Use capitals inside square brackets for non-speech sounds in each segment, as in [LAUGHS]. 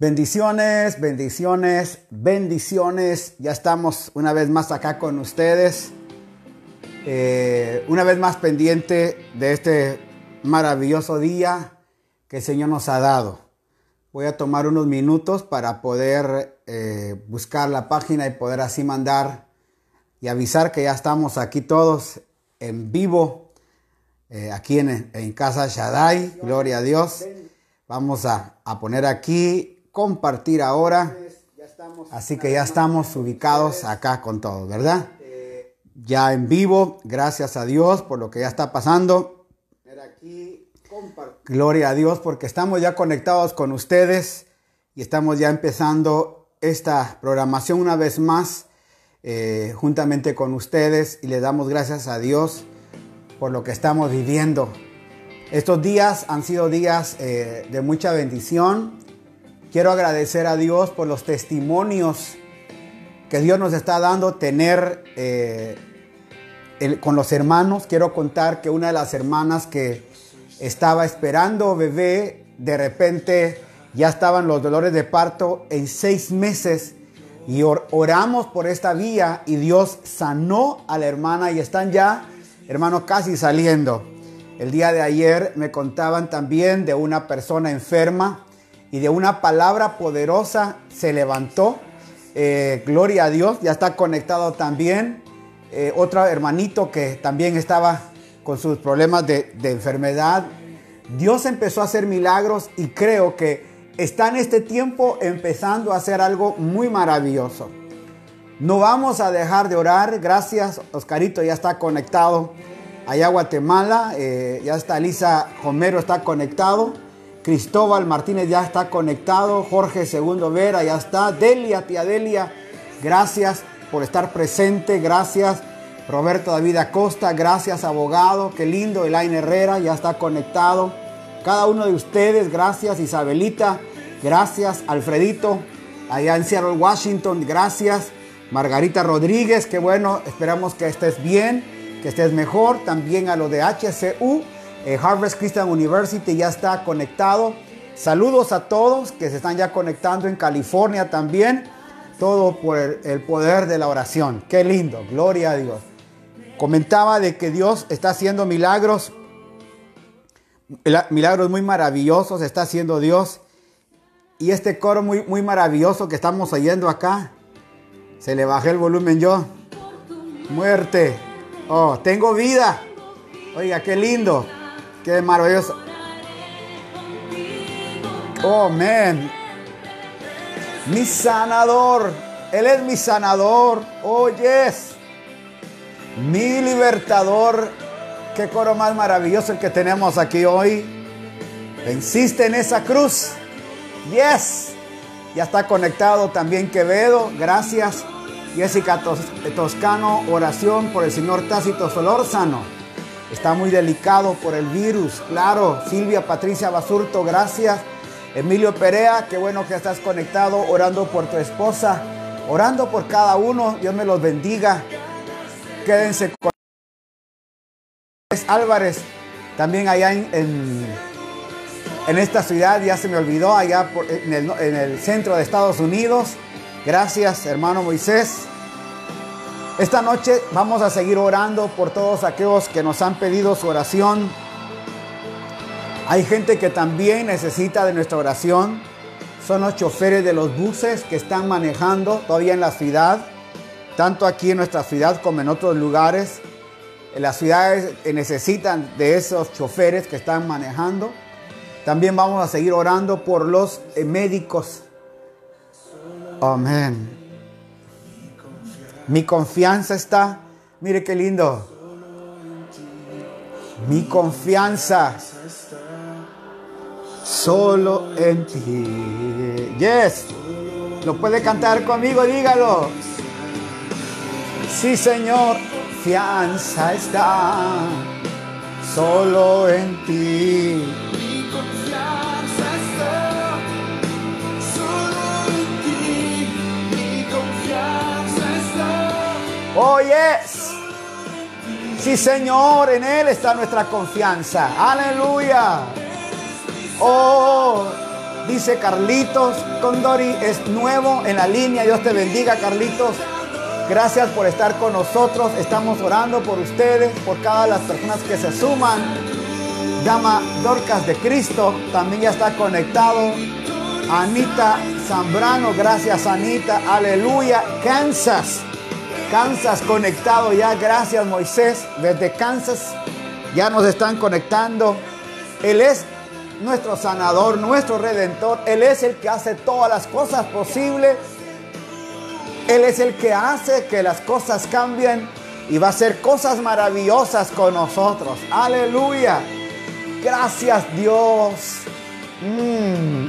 Bendiciones, bendiciones, bendiciones. Ya estamos una vez más acá con ustedes. Eh, una vez más pendiente de este maravilloso día que el Señor nos ha dado. Voy a tomar unos minutos para poder eh, buscar la página y poder así mandar y avisar que ya estamos aquí todos en vivo, eh, aquí en, en Casa Shaddai. Gloria a Dios. Vamos a, a poner aquí compartir ahora. Así que ya estamos ubicados acá con todos, ¿verdad? Ya en vivo, gracias a Dios por lo que ya está pasando. Gloria a Dios porque estamos ya conectados con ustedes y estamos ya empezando esta programación una vez más eh, juntamente con ustedes y le damos gracias a Dios por lo que estamos viviendo. Estos días han sido días eh, de mucha bendición Quiero agradecer a Dios por los testimonios que Dios nos está dando tener eh, con los hermanos. Quiero contar que una de las hermanas que estaba esperando bebé, de repente ya estaban los dolores de parto en seis meses y oramos por esta vía y Dios sanó a la hermana y están ya, hermano, casi saliendo. El día de ayer me contaban también de una persona enferma y de una palabra poderosa se levantó. Eh, gloria a Dios, ya está conectado también. Eh, otro hermanito que también estaba con sus problemas de, enfermedad. Dios empezó a hacer milagros y creo que está en este tiempo empezando a hacer algo muy maravilloso. No vamos a dejar de orar. Gracias, Oscarito ya está conectado allá Guatemala. Eh, ya está Lisa Homero está conectado. Cristóbal Martínez ya está conectado. Jorge Segundo Vera ya está. Delia, tía Delia, gracias por estar presente. Gracias. Roberto David Acosta, gracias abogado. Qué lindo. Elaine Herrera ya está conectado. Cada uno de ustedes, gracias. Isabelita, gracias. Alfredito, allá en Seattle, Washington, gracias. Margarita Rodríguez, qué bueno. Esperamos que estés bien, que estés mejor. También a lo de HCU. Eh, Harvard Christian University ya está conectado. Saludos a todos que se están ya conectando en California también. Todo por el, poder de la oración. Qué lindo, gloria a Dios. Comentaba de que Dios está haciendo milagros, milagros muy maravillosos, está haciendo Dios. Y este coro muy, muy maravilloso que estamos oyendo acá, se le bajé el volumen yo. Muerte. Oh, tengo vida. Oiga, qué lindo. Qué maravilloso. Oh, man. Mi sanador. Él es mi sanador. Oh, yes. Mi libertador. Qué coro más maravilloso el que tenemos aquí hoy. Venciste en esa cruz. Yes. Ya está conectado también Quevedo. Gracias. Jessica Toscano, oración por el señor Tácito Solórzano. Está muy delicado por el virus, claro. Silvia Patricia Basurto, gracias. Emilio Perea, qué bueno que estás conectado, orando por tu esposa, orando por cada uno. Dios me los bendiga. Quédense con Álvarez, también allá en, en, esta ciudad, ya se me olvidó, allá en, el, en el centro de Estados Unidos. Gracias, hermano Moisés. Esta noche vamos a seguir orando por todos aquellos que nos han pedido su oración. Hay gente que también necesita de nuestra oración. Son los choferes de los buses que están manejando todavía en la ciudad, tanto aquí en nuestra ciudad como en otros lugares. Las ciudades necesitan de esos choferes que están manejando. También vamos a seguir orando por los médicos. Amén. Mi confianza está, mire qué lindo. Mi confianza solo en ti. Yes. ¿Lo puede cantar conmigo? Dígalo. Sí, Señor. Confianza está solo en ti. Oh, yes. Sí, Señor, en Él está nuestra confianza. Aleluya. Oh, Dice Carlitos Condori, es nuevo en la línea. Dios te bendiga, Carlitos. Gracias por estar con nosotros. Estamos orando por ustedes, por cada las personas que se suman. Llama Dorcas de Cristo, también ya está conectado. Anita Zambrano, gracias Anita, aleluya. Kansas, Kansas conectado ya, gracias Moisés. Desde Kansas ya nos están conectando. Él es nuestro sanador, nuestro redentor. Él es el que hace todas las cosas posibles. Él es el que hace que las cosas cambien y va a hacer cosas maravillosas con nosotros. Aleluya. Gracias Dios. Mm.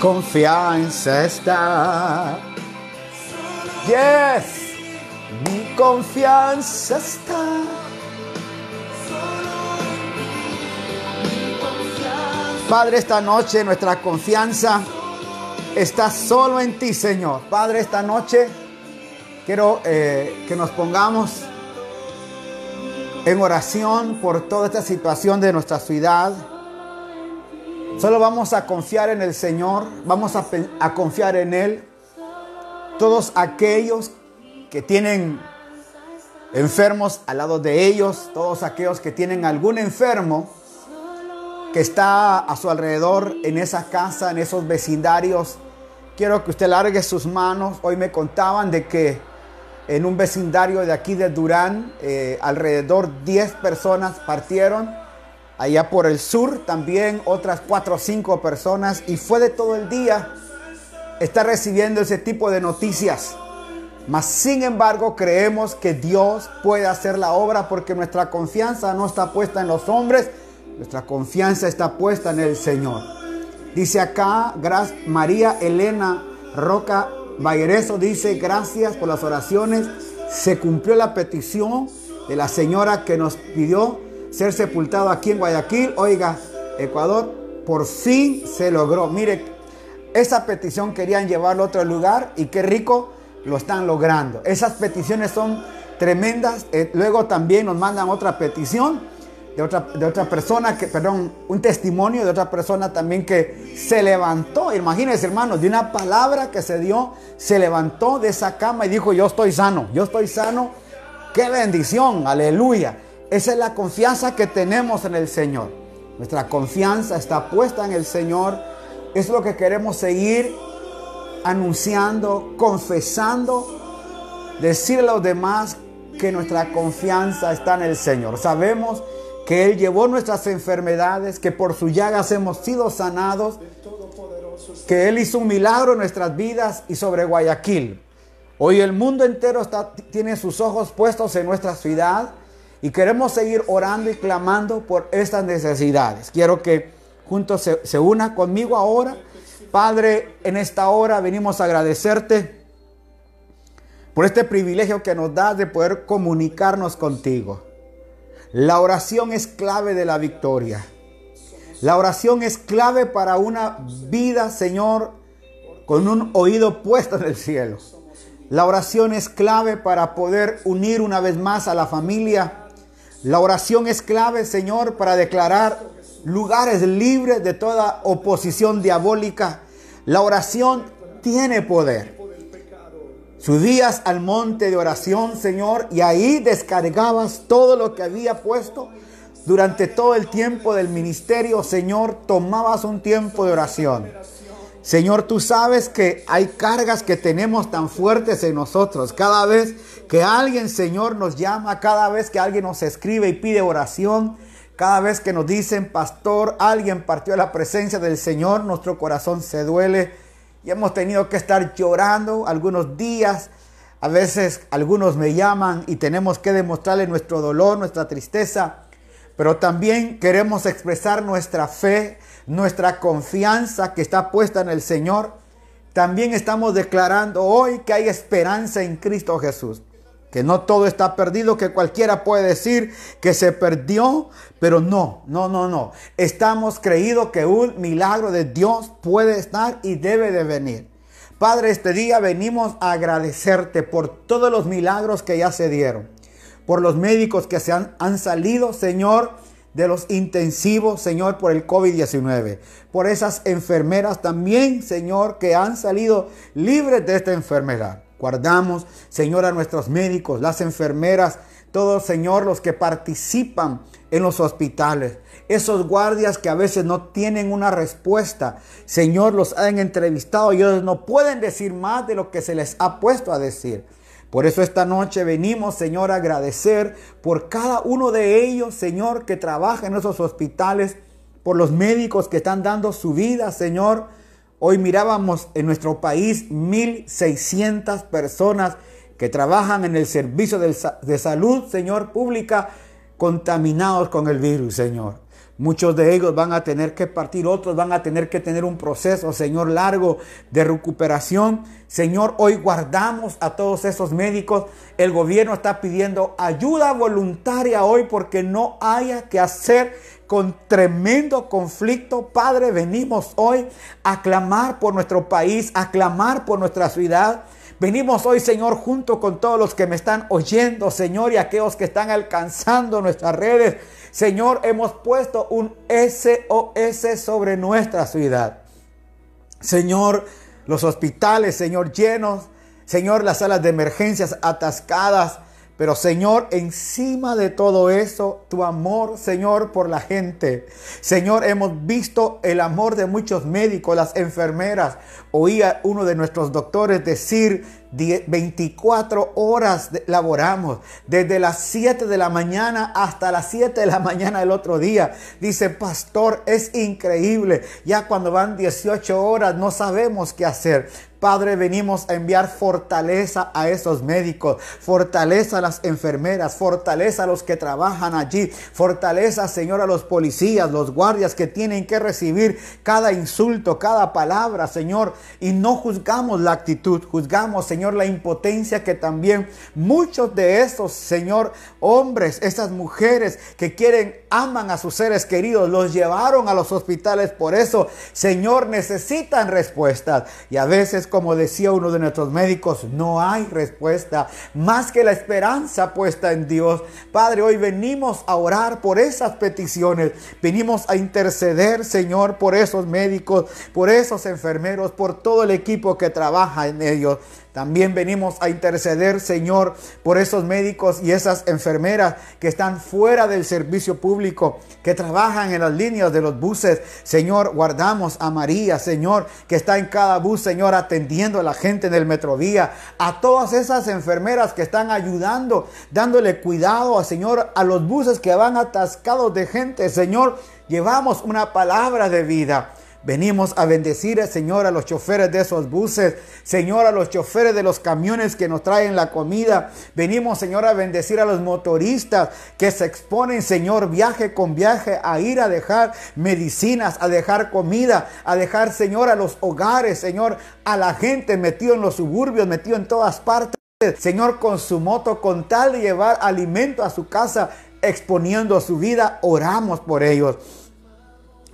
Confianza está. Yes. Mi confianza está. Padre, esta noche nuestra confianza está solo en ti, Señor. Padre, esta noche quiero eh, que nos pongamos en oración por toda esta situación de nuestra ciudad. Solo vamos a confiar en el Señor, vamos a confiar en Él. Todos aquellos que tienen enfermos al lado de ellos, todos aquellos que tienen algún enfermo que está a su alrededor en esa casa, en esos vecindarios, quiero que usted largue sus manos. Hoy me contaban de que en un vecindario de aquí de Durán, eh, alrededor 10 personas partieron. Allá por el sur también otras 4 o 5 personas. Y fue de todo el día. Está recibiendo ese tipo de noticias. Mas sin embargo creemos que Dios puede hacer la obra porque nuestra confianza no está puesta en los hombres, nuestra confianza está puesta en el Señor. Dice acá, María Elena Roca Bayreso dice, gracias por las oraciones. Se cumplió la petición de la señora que nos pidió ser sepultado aquí en Guayaquil. Oiga, Ecuador, por fin se logró. Mire, esa petición querían llevarlo a otro lugar y qué rico lo están logrando. Esas peticiones son tremendas. Eh, luego también nos mandan otra petición de otra, de otra persona, que, perdón, un testimonio de otra persona también que se levantó. Imagínense, hermanos, de una palabra que se dio, se levantó de esa cama y dijo, yo estoy sano, yo estoy sano. Qué bendición, aleluya. Esa es la confianza que tenemos en el Señor. Nuestra confianza está puesta en el Señor. Es lo que queremos seguir anunciando, confesando, decirle a los demás que nuestra confianza está en el Señor. Sabemos que Él llevó nuestras enfermedades, que por sus llagas hemos sido sanados, que Él hizo un milagro en nuestras vidas y sobre Guayaquil. Hoy el mundo entero tiene sus ojos puestos en nuestra ciudad y queremos seguir orando y clamando por estas necesidades. Quiero que juntos se, se una conmigo ahora. Padre, en esta hora venimos a agradecerte por este privilegio que nos das de poder comunicarnos contigo. La oración es clave de la victoria. La oración es clave para una vida, Señor, con un oído puesto en el cielo. La oración es clave para poder unir una vez más a la familia. La oración es clave, Señor, para declarar lugares libres de toda oposición diabólica. La oración tiene poder. Subías al monte de oración, Señor, y ahí descargabas todo lo que había puesto durante todo el tiempo del ministerio, Señor, tomabas un tiempo de oración. Señor, tú sabes que hay cargas que tenemos tan fuertes en nosotros. Cada vez que alguien, Señor, nos llama, cada vez que alguien nos escribe y pide oración, cada vez que nos dicen, pastor, alguien partió a la presencia del Señor, nuestro corazón se duele y hemos tenido que estar llorando algunos días. A veces algunos me llaman y tenemos que demostrarle nuestro dolor, nuestra tristeza, pero también queremos expresar nuestra fe, nuestra confianza que está puesta en el Señor. También estamos declarando hoy que hay esperanza en Cristo Jesús que no todo está perdido, que cualquiera puede decir que se perdió, pero no, no, no, no. Estamos creídos que un milagro de Dios puede estar y debe de venir. Padre, este día venimos a agradecerte por todos los milagros que ya se dieron, por los médicos que se han, han salido, Señor, de los intensivos, Señor, por el COVID-19. Por esas enfermeras también, Señor, que han salido libres de esta enfermedad. Guardamos, Señor, a nuestros médicos, las enfermeras, todos, Señor, los que participan en los hospitales. Esos guardias que a veces no tienen una respuesta. Señor, los han entrevistado y ellos no pueden decir más de lo que se les ha puesto a decir. Por eso esta noche venimos, Señor, a agradecer por cada uno de ellos, Señor, que trabaja en esos hospitales, por los médicos que están dando su vida, Señor. Hoy mirábamos en nuestro país 1.600 personas que trabajan en el servicio de salud, Señor, pública, contaminados con el virus, Señor. Muchos de ellos van a tener que partir, otros van a tener que tener un proceso, Señor, largo de recuperación. Señor, hoy guardamos a todos esos médicos. El gobierno está pidiendo ayuda voluntaria hoy porque no haya que hacer con tremendo conflicto. Padre, venimos hoy a clamar por nuestro país, a clamar por nuestra ciudad. Venimos hoy, Señor, junto con todos los que me están oyendo, Señor, y aquellos que están alcanzando nuestras redes. Señor, hemos puesto un SOS sobre nuestra ciudad. Señor, los hospitales, Señor, llenos. Señor, las salas de emergencias atascadas. Pero Señor, encima de todo eso, tu amor, Señor, por la gente. Señor, hemos visto el amor de muchos médicos, las enfermeras. Oía uno de nuestros doctores decir, 24 horas laboramos, desde las 7 de la mañana hasta las 7 de la mañana del otro día. Dice, pastor, es increíble. Ya cuando van 18 horas no sabemos qué hacer. Padre, venimos a enviar fortaleza a esos médicos, fortaleza a las enfermeras, fortaleza a los que trabajan allí, fortaleza, Señor, a los policías, los guardias que tienen que recibir cada insulto, cada palabra, Señor. Y no juzgamos la actitud, juzgamos, Señor, la impotencia que también muchos de esos, Señor, hombres, esas mujeres que quieren, aman a sus seres queridos, los llevaron a los hospitales. Por eso, Señor, necesitan respuestas. Y a veces como decía uno de nuestros médicos, no hay respuesta más que la esperanza puesta en Dios. Padre, hoy venimos a orar por esas peticiones. Venimos a interceder, Señor, por esos médicos, por esos enfermeros, por todo el equipo que trabaja en ellos. También venimos a interceder, Señor, por esos médicos y esas enfermeras que están fuera del servicio público, que trabajan en las líneas de los buses. Señor, guardamos a María, Señor, que está en cada bus, Señor, atendiendo a la gente en el metrovía. A todas esas enfermeras que están ayudando, dándole cuidado, Señor, a los buses que van atascados de gente. Señor, llevamos una palabra de vida. Venimos a bendecir, Señor, a los choferes de esos buses, Señor, a los choferes de los camiones que nos traen la comida. Venimos, Señor, a bendecir a los motoristas que se exponen, Señor, viaje con viaje a ir a dejar medicinas, a dejar comida, a dejar, Señor, a los hogares, Señor, a la gente metido en los suburbios, metido en todas partes. Señor, con su moto, con tal de llevar alimento a su casa, exponiendo su vida, oramos por ellos.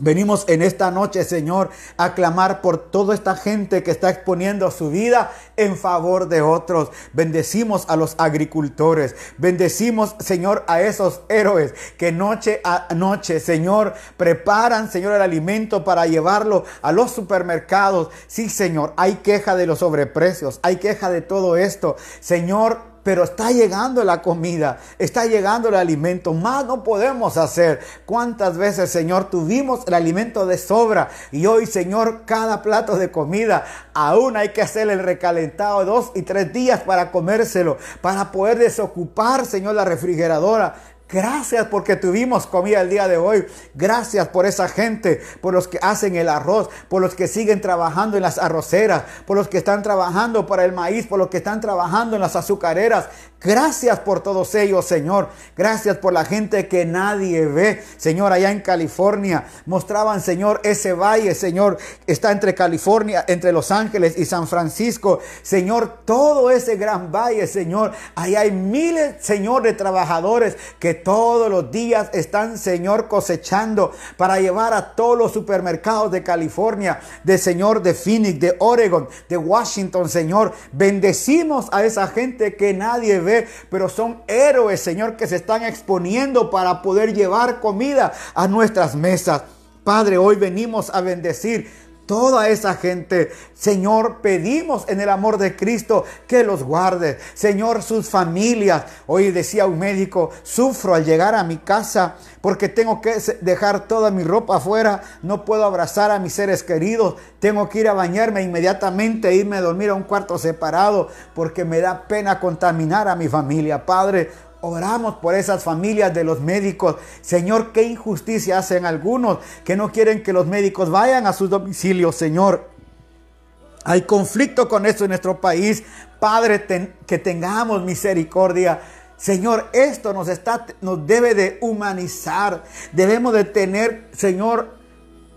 Venimos en esta noche, Señor, a clamar por toda esta gente que está exponiendo su vida en favor de otros. Bendecimos a los agricultores. Bendecimos, Señor, a esos héroes que noche a noche, Señor, preparan, Señor, el alimento para llevarlo a los supermercados. Sí, Señor, hay queja de los sobreprecios. Hay queja de todo esto. Señor, pero está llegando la comida, está llegando el alimento, más no podemos hacer. ¿Cuántas veces, Señor, tuvimos el alimento de sobra y hoy, Señor, cada plato de comida, aún hay que hacer el recalentado dos y tres días para comérselo, para poder desocupar, Señor, la refrigeradora? Gracias porque tuvimos comida el día de hoy. Gracias por esa gente, por los que hacen el arroz, por los que siguen trabajando en las arroceras, por los que están trabajando para el maíz, por los que están trabajando en las azucareras. Gracias por todos ellos, Señor. Gracias por la gente que nadie ve. Señor, allá en California mostraban, Señor, ese valle, Señor, está entre California, entre Los Ángeles y San Francisco. Señor, todo ese gran valle, Señor. Ahí hay miles, Señor, de trabajadores que todos los días están, Señor, cosechando para llevar a todos los supermercados de California, de Señor, de Phoenix, de Oregon, de Washington, Señor. Bendecimos a esa gente que nadie ve, pero son héroes, Señor, que se están exponiendo para poder llevar comida a nuestras mesas. Padre, hoy venimos a bendecir toda esa gente. Señor, pedimos en el amor de Cristo que los guarde. Señor, sus familias. Hoy decía un médico, sufro al llegar a mi casa porque tengo que dejar toda mi ropa afuera. No puedo abrazar a mis seres queridos. Tengo que ir a bañarme inmediatamente, irme a dormir a un cuarto separado porque me da pena contaminar a mi familia. Padre, Oramos por esas familias de los médicos. Señor, qué injusticia hacen algunos que no quieren que los médicos vayan a sus domicilios, Señor. Hay conflicto con esto en nuestro país. Padre, que tengamos misericordia. Señor, esto nos, está, nos debe de humanizar. Debemos de tener, Señor,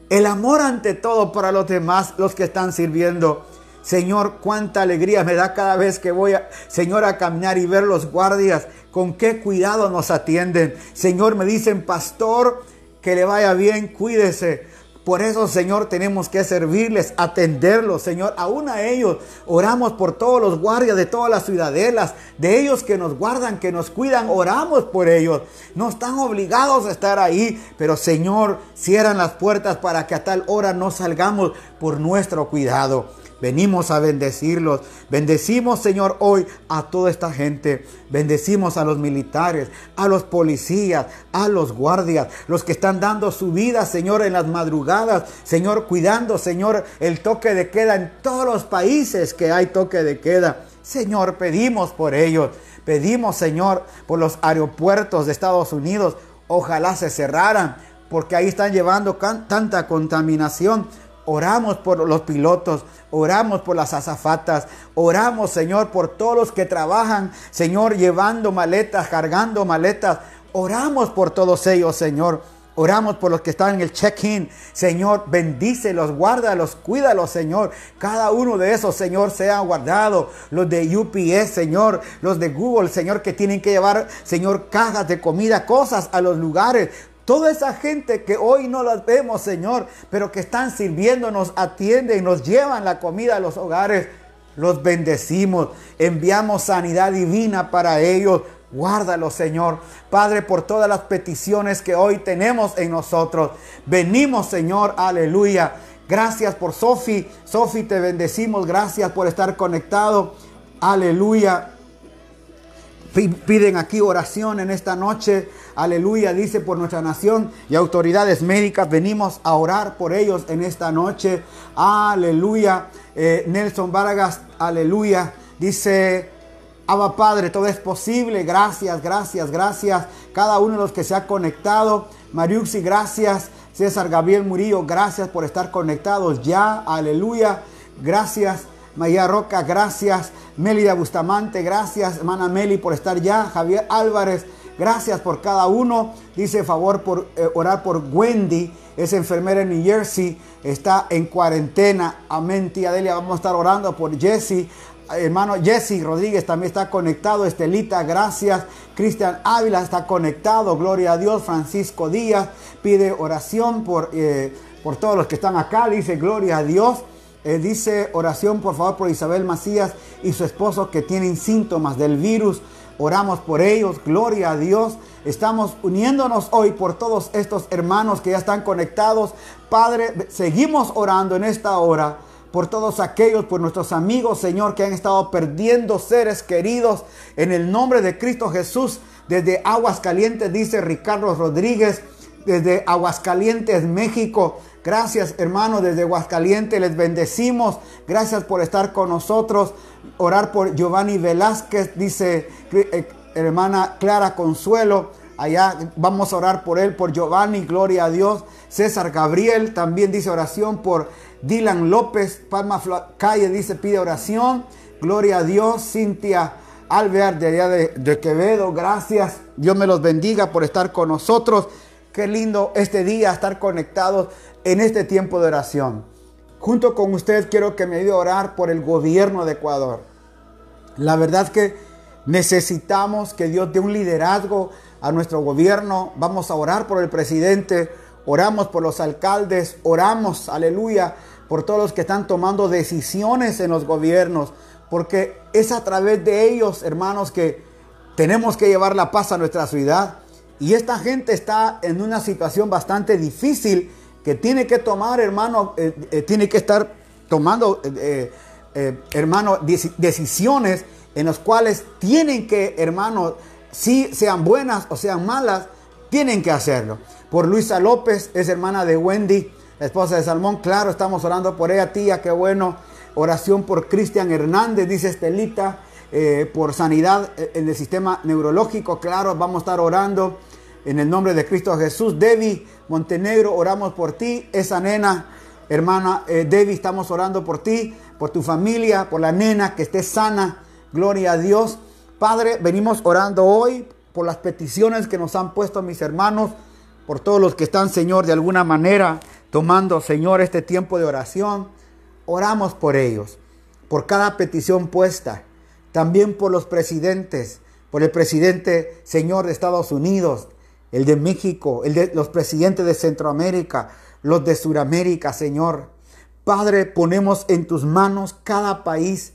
el amor ante todo para los demás, los que están sirviendo. Señor, cuánta alegría me da cada vez que voy, Señor, a caminar y ver los guardias, con qué cuidado nos atienden. Señor, me dicen, pastor, que le vaya bien, cuídese. Por eso, Señor, tenemos que servirles, atenderlos, Señor. Aún a ellos oramos por todos los guardias de todas las ciudadelas, de ellos que nos guardan, que nos cuidan, oramos por ellos. No están obligados a estar ahí, pero Señor, cierran las puertas para que a tal hora no salgamos por nuestro cuidado. Venimos a bendecirlos. Bendecimos, Señor, hoy a toda esta gente. Bendecimos a los militares, a los policías, a los guardias, los que están dando su vida, Señor, en las madrugadas. Señor, cuidando, Señor, el toque de queda en todos los países que hay toque de queda. Señor, pedimos por ellos. Pedimos, Señor, por los aeropuertos de Estados Unidos. Ojalá se cerraran, porque ahí están llevando tanta contaminación. Oramos por los pilotos, oramos por las azafatas, oramos, Señor, por todos los que trabajan, Señor, llevando maletas, cargando maletas. Oramos por todos ellos, Señor. Oramos por los que están en el check-in. Señor, bendícelos, guárdalos, cuídalos, Señor. Cada uno de esos, Señor, sea guardado. Los de UPS, Señor. Los de Google, Señor, que tienen que llevar, Señor, cajas de comida, cosas a los lugares. Toda esa gente que hoy no las vemos, Señor, pero que están sirviendo, nos atienden, nos llevan la comida a los hogares, los bendecimos, enviamos sanidad divina para ellos. Guárdalos, Señor. Padre, por todas las peticiones que hoy tenemos en nosotros. Venimos, Señor, aleluya. Gracias por Sofi. Sofi, te bendecimos. Gracias por estar conectado. Aleluya. Piden aquí oración en esta noche. Aleluya, dice por nuestra nación y autoridades médicas. Venimos a orar por ellos en esta noche. Aleluya. Eh, Nelson Vargas, aleluya. Dice, Abba Padre, todo es posible. Gracias, gracias, gracias. Cada uno de los que se ha conectado. Mariuxi, gracias. César Gabriel Murillo, gracias por estar conectados ya. Aleluya. Gracias. María Roca, gracias. Melida Bustamante, gracias. Hermana Meli por estar ya. Javier Álvarez, gracias por cada uno. Dice favor por eh, orar por Wendy, es enfermera en New Jersey, está en cuarentena. Amén, tía Delia. Vamos a estar orando por Jesse. Hermano Jesse Rodríguez también está conectado. Estelita, gracias. Cristian Ávila está conectado. Gloria a Dios. Francisco Díaz pide oración por, eh, por todos los que están acá. Dice, gloria a Dios. Eh, dice oración por favor por Isabel Macías y su esposo que tienen síntomas del virus. Oramos por ellos, gloria a Dios. Estamos uniéndonos hoy por todos estos hermanos que ya están conectados. Padre, seguimos orando en esta hora por todos aquellos, por nuestros amigos, Señor, que han estado perdiendo seres queridos. En el nombre de Cristo Jesús, desde Aguas Calientes, dice Ricardo Rodríguez, desde Aguascalientes, México. Gracias, hermano, desde Aguascalientes les bendecimos. Gracias por estar con nosotros. Orar por Giovanni Velázquez, dice eh, hermana Clara Consuelo. Allá vamos a orar por él, por Giovanni, gloria a Dios. César Gabriel también dice oración por Dylan López. Palma Calle dice pide oración. Gloria a Dios. Cintia Alvear de allá de, de Quevedo, gracias. Dios me los bendiga por estar con nosotros. Qué lindo este día estar conectados en este tiempo de oración. Junto con usted quiero que me ayude a orar por el gobierno de Ecuador. La verdad que Necesitamos que Dios dé un liderazgo a nuestro gobierno. Vamos a orar por el presidente, oramos por los alcaldes, oramos, aleluya, por todos los que están tomando decisiones en los gobiernos, porque es a través de ellos, hermanos, que tenemos que llevar la paz a nuestra ciudad. Y esta gente está en una situación bastante difícil que tiene que tomar, hermano, eh, eh, tiene que estar tomando, eh, hermano, decisiones en las cuales tienen que, hermano, si sean buenas o sean malas, tienen que hacerlo. Por Luisa López, es hermana de Wendy, la esposa de Salmón. Claro, estamos orando por ella, tía, qué bueno. Oración por Cristian Hernández, dice Estelita, por sanidad en el sistema neurológico. Claro, vamos a estar orando en el nombre de Cristo Jesús. Debbie Montenegro, oramos por ti. Esa nena, hermana eh, Debbie, estamos orando por ti, por tu familia, por la nena que esté sana. Gloria a Dios. Padre, venimos orando hoy por las peticiones que nos han puesto mis hermanos, por todos los que están, Señor, de alguna manera tomando, Señor, este tiempo de oración. Oramos por ellos, por cada petición puesta, también por los presidentes, por el presidente, Señor, de Estados Unidos, el de México, el de los presidentes de Centroamérica, los de Sudamérica, Señor. Padre, ponemos en tus manos cada país,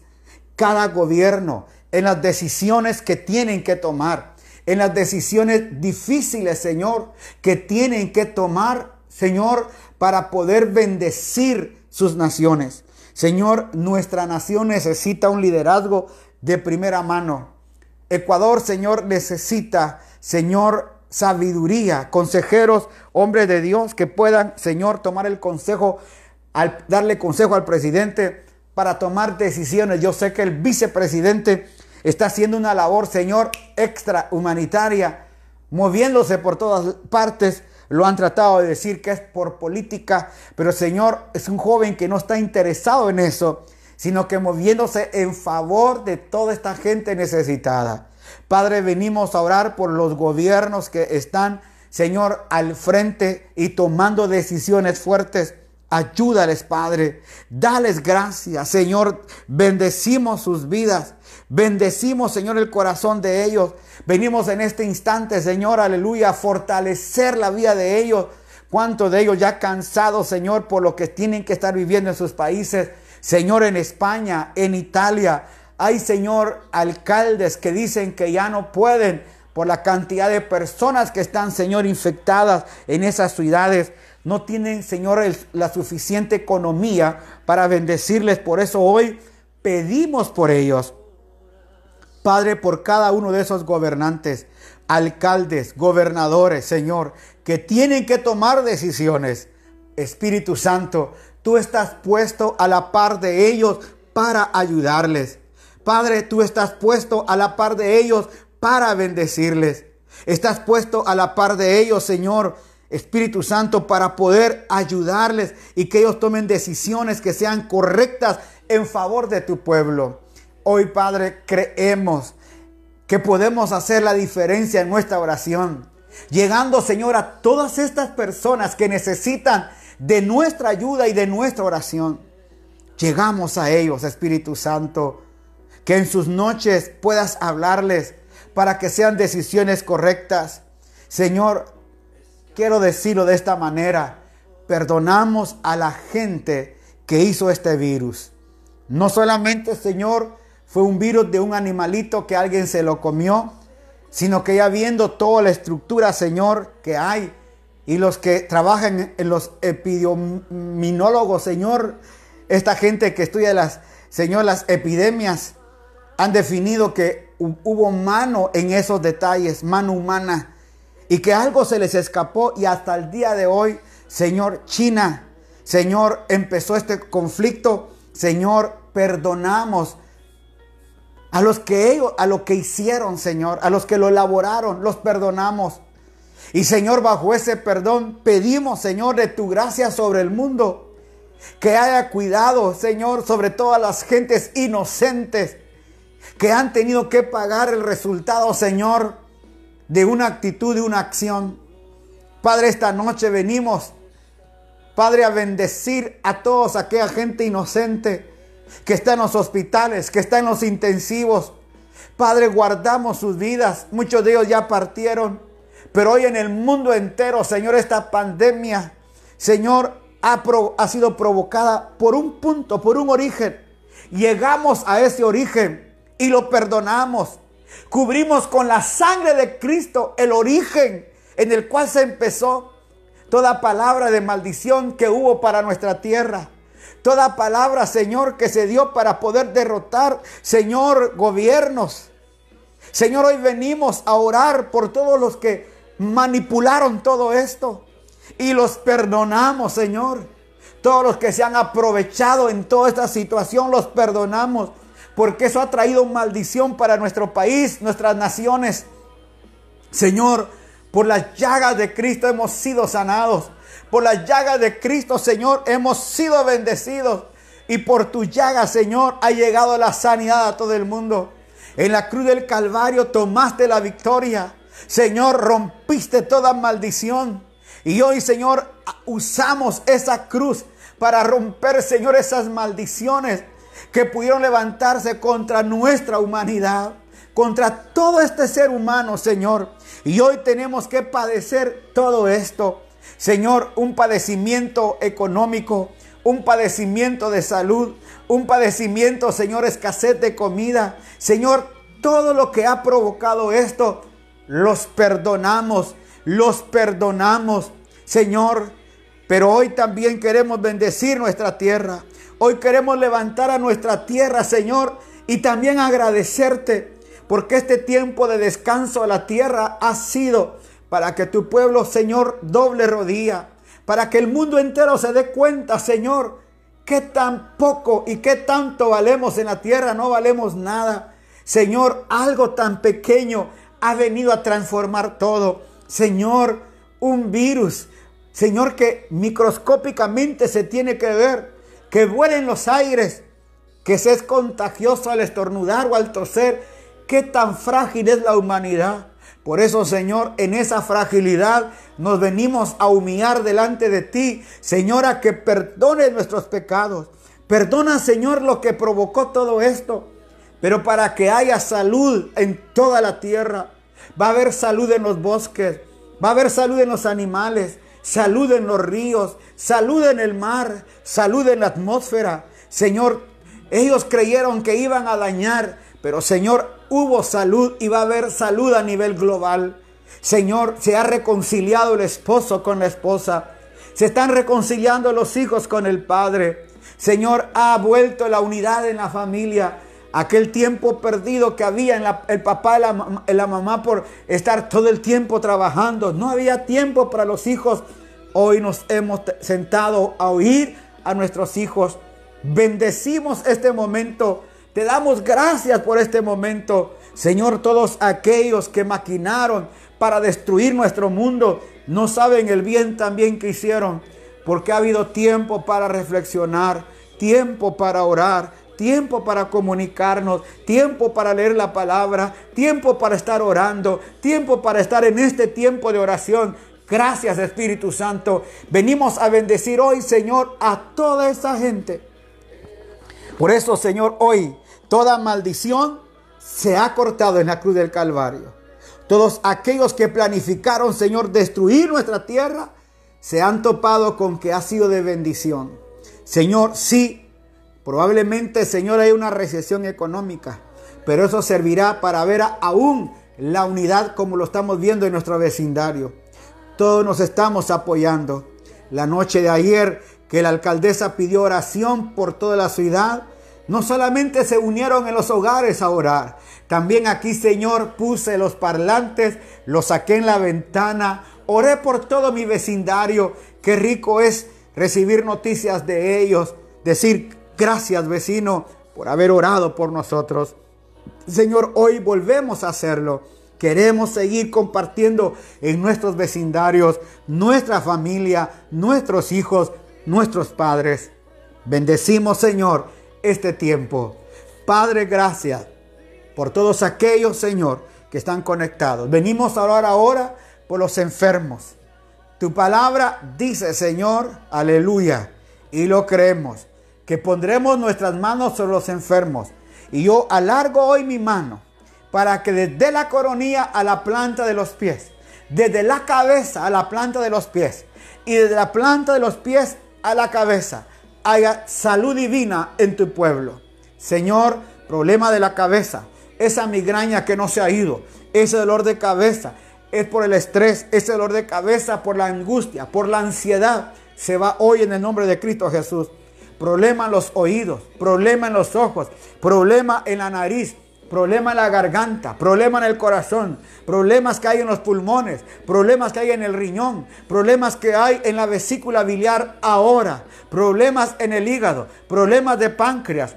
cada gobierno, en las decisiones que tienen que tomar, en las decisiones difíciles, Señor, que tienen que tomar, Señor, para poder bendecir sus naciones. Señor, nuestra nación necesita un liderazgo de primera mano. Ecuador, Señor, necesita, Señor, sabiduría, consejeros, hombres de Dios que puedan, Señor, tomar el consejo, al, darle consejo al presidente para tomar decisiones. Yo sé que el vicepresidente está haciendo una labor, Señor, extra humanitaria, moviéndose por todas partes. Lo han tratado de decir que es por política, pero Señor es un joven que no está interesado en eso, sino que moviéndose en favor de toda esta gente necesitada. Padre, venimos a orar por los gobiernos que están, Señor, al frente y tomando decisiones fuertes. Ayúdales, Padre. Dales gracias, Señor. Bendecimos sus vidas. Bendecimos, Señor, el corazón de ellos. Venimos en este instante, Señor, aleluya, a fortalecer la vida de ellos. ¿Cuántos de ellos ya cansados, Señor, por lo que tienen que estar viviendo en sus países? Señor, en España, en Italia, hay, Señor, alcaldes que dicen que ya no pueden por la cantidad de personas que están, Señor, infectadas en esas ciudades. No tienen, Señor, la suficiente economía para bendecirles. Por eso hoy pedimos por ellos. Padre, por cada uno de esos gobernantes, alcaldes, gobernadores, Señor, que tienen que tomar decisiones. Espíritu Santo, tú estás puesto a la par de ellos para ayudarles. Padre, tú estás puesto a la par de ellos para bendecirles. Estás puesto a la par de ellos, Señor, Espíritu Santo, para poder ayudarles y que ellos tomen decisiones que sean correctas en favor de tu pueblo. Hoy, Padre, creemos que podemos hacer la diferencia en nuestra oración, llegando, Señor, a todas estas personas que necesitan de nuestra ayuda y de nuestra oración. Llegamos a ellos, Espíritu Santo que en sus noches puedas hablarles para que sean decisiones correctas. Señor, quiero decirlo de esta manera, perdonamos a la gente que hizo este virus. No solamente, Señor, fue un virus de un animalito que alguien se lo comió, sino que ya viendo toda la estructura, Señor, que hay, y los que trabajan en los epidemiologos, Señor, esta gente que estudia las, Señor, las epidemias, han definido que hubo mano en esos detalles, mano humana, y que algo se les escapó y hasta el día de hoy, Señor, China, Señor, empezó este conflicto, Señor, perdonamos a los que ellos, a lo que hicieron, Señor, a los que lo elaboraron, los perdonamos. Y Señor, bajo ese perdón pedimos, Señor, de tu gracia sobre el mundo. Que haya cuidado, Señor, sobre todas las gentes inocentes que han tenido que pagar el resultado, Señor, de una actitud, de una acción. Padre, esta noche venimos, Padre, a bendecir a todos aquella gente inocente que está en los hospitales, que está en los intensivos, Padre, guardamos sus vidas. Muchos de ellos ya partieron. Pero hoy en el mundo entero, Señor, esta pandemia, Señor, ha, ha sido provocada por un punto, por un origen. Llegamos a ese origen y lo perdonamos. Cubrimos con la sangre de Cristo el origen en el cual se empezó toda palabra de maldición que hubo para nuestra tierra. Toda palabra, Señor, que se dio para poder derrotar, Señor, gobiernos. Señor, hoy venimos a orar por todos los que manipularon todo esto. Y los perdonamos, Señor. Todos los que se han aprovechado en toda esta situación, los perdonamos. Porque eso ha traído maldición para nuestro país, nuestras naciones. Señor, por las llagas de Cristo hemos sido sanados. Por las llagas de Cristo, Señor, hemos sido bendecidos. Y por tu llaga, Señor, ha llegado la sanidad a todo el mundo. En la cruz del Calvario tomaste la victoria. Señor, rompiste toda maldición. Y hoy, Señor, usamos esa cruz para romper, Señor, esas maldiciones que pudieron levantarse contra nuestra humanidad, contra todo este ser humano, Señor. Y hoy tenemos que padecer todo esto. Señor, un padecimiento económico, un padecimiento de salud, un padecimiento, Señor, escasez de comida. Señor, todo lo que ha provocado esto, los perdonamos, los perdonamos, Señor. Pero hoy también queremos bendecir nuestra tierra. Hoy queremos levantar a nuestra tierra, Señor, y también agradecerte porque este tiempo de descanso a la tierra ha sido para que tu pueblo, Señor, doble rodilla, para que el mundo entero se dé cuenta, Señor, que tan poco y qué tanto valemos en la tierra, no valemos nada. Señor, algo tan pequeño ha venido a transformar todo. Señor, un virus, Señor, que microscópicamente se tiene que ver, que vuela en los aires, que se es contagioso al estornudar o al toser. Qué tan frágil es la humanidad. Por eso, Señor, en esa fragilidad nos venimos a humillar delante de ti. Señora, que perdone nuestros pecados. Perdona, Señor, lo que provocó todo esto. Pero para que haya salud en toda la tierra, va a haber salud en los bosques, va a haber salud en los animales, salud en los ríos, salud en el mar, salud en la atmósfera. Señor, ellos creyeron que iban a dañar, pero Señor, hubo salud y va a haber salud a nivel global. Señor, se ha reconciliado el esposo con la esposa. Se están reconciliando los hijos con el padre. Señor, ha vuelto la unidad en la familia. Aquel tiempo perdido que había en el papá y la, la mamá por estar todo el tiempo trabajando. No había tiempo para los hijos. Hoy nos hemos sentado a oír a nuestros hijos. Bendecimos este momento. Te damos gracias por este momento. Señor, todos aquellos que maquinaron para destruir nuestro mundo no saben el bien también que hicieron. Porque ha habido tiempo para reflexionar, tiempo para orar, tiempo para comunicarnos, tiempo para leer la palabra, tiempo para estar orando, tiempo para estar en este tiempo de oración. Gracias Espíritu Santo. Venimos a bendecir hoy, Señor, a toda esa gente. Por eso, Señor, hoy toda maldición se ha cortado en la cruz del Calvario. Todos aquellos que planificaron, Señor, destruir nuestra tierra, se han topado con que ha sido de bendición. Señor, sí, Probablemente, Señor, hay una recesión económica, pero eso servirá para ver aún la unidad como lo estamos viendo en nuestro vecindario. Todos nos estamos apoyando. La noche de ayer que la alcaldesa pidió oración por toda la ciudad, no solamente se unieron en los hogares a orar, también aquí, Señor, puse los parlantes, los saqué en la ventana, oré por todo mi vecindario. Qué rico es recibir noticias de ellos, decir, Gracias vecino por haber orado por nosotros. Señor, hoy volvemos a hacerlo. Queremos seguir compartiendo en nuestros vecindarios, nuestra familia, nuestros hijos, nuestros padres. Bendecimos, Señor, este tiempo. Padre, gracias por todos aquellos, Señor, que están conectados. Venimos a orar ahora por los enfermos. Tu palabra dice, Señor, aleluya, y lo creemos que pondremos nuestras manos sobre los enfermos. Y yo alargo hoy mi mano para que desde la coronilla a la planta de los pies, desde la cabeza a la planta de los pies y desde la planta de los pies a la cabeza haya salud divina en tu pueblo. Señor, problema de la cabeza, esa migraña que no se ha ido, ese dolor de cabeza, es por el estrés, ese dolor de cabeza, por la angustia, por la ansiedad, se va hoy en el nombre de Cristo Jesús. Problema en los oídos, problema en los ojos, problema en la nariz, problema en la garganta, problema en el corazón, problemas que hay en los pulmones, problemas que hay en el riñón, problemas que hay en la vesícula biliar ahora, problemas en el hígado, problemas de páncreas,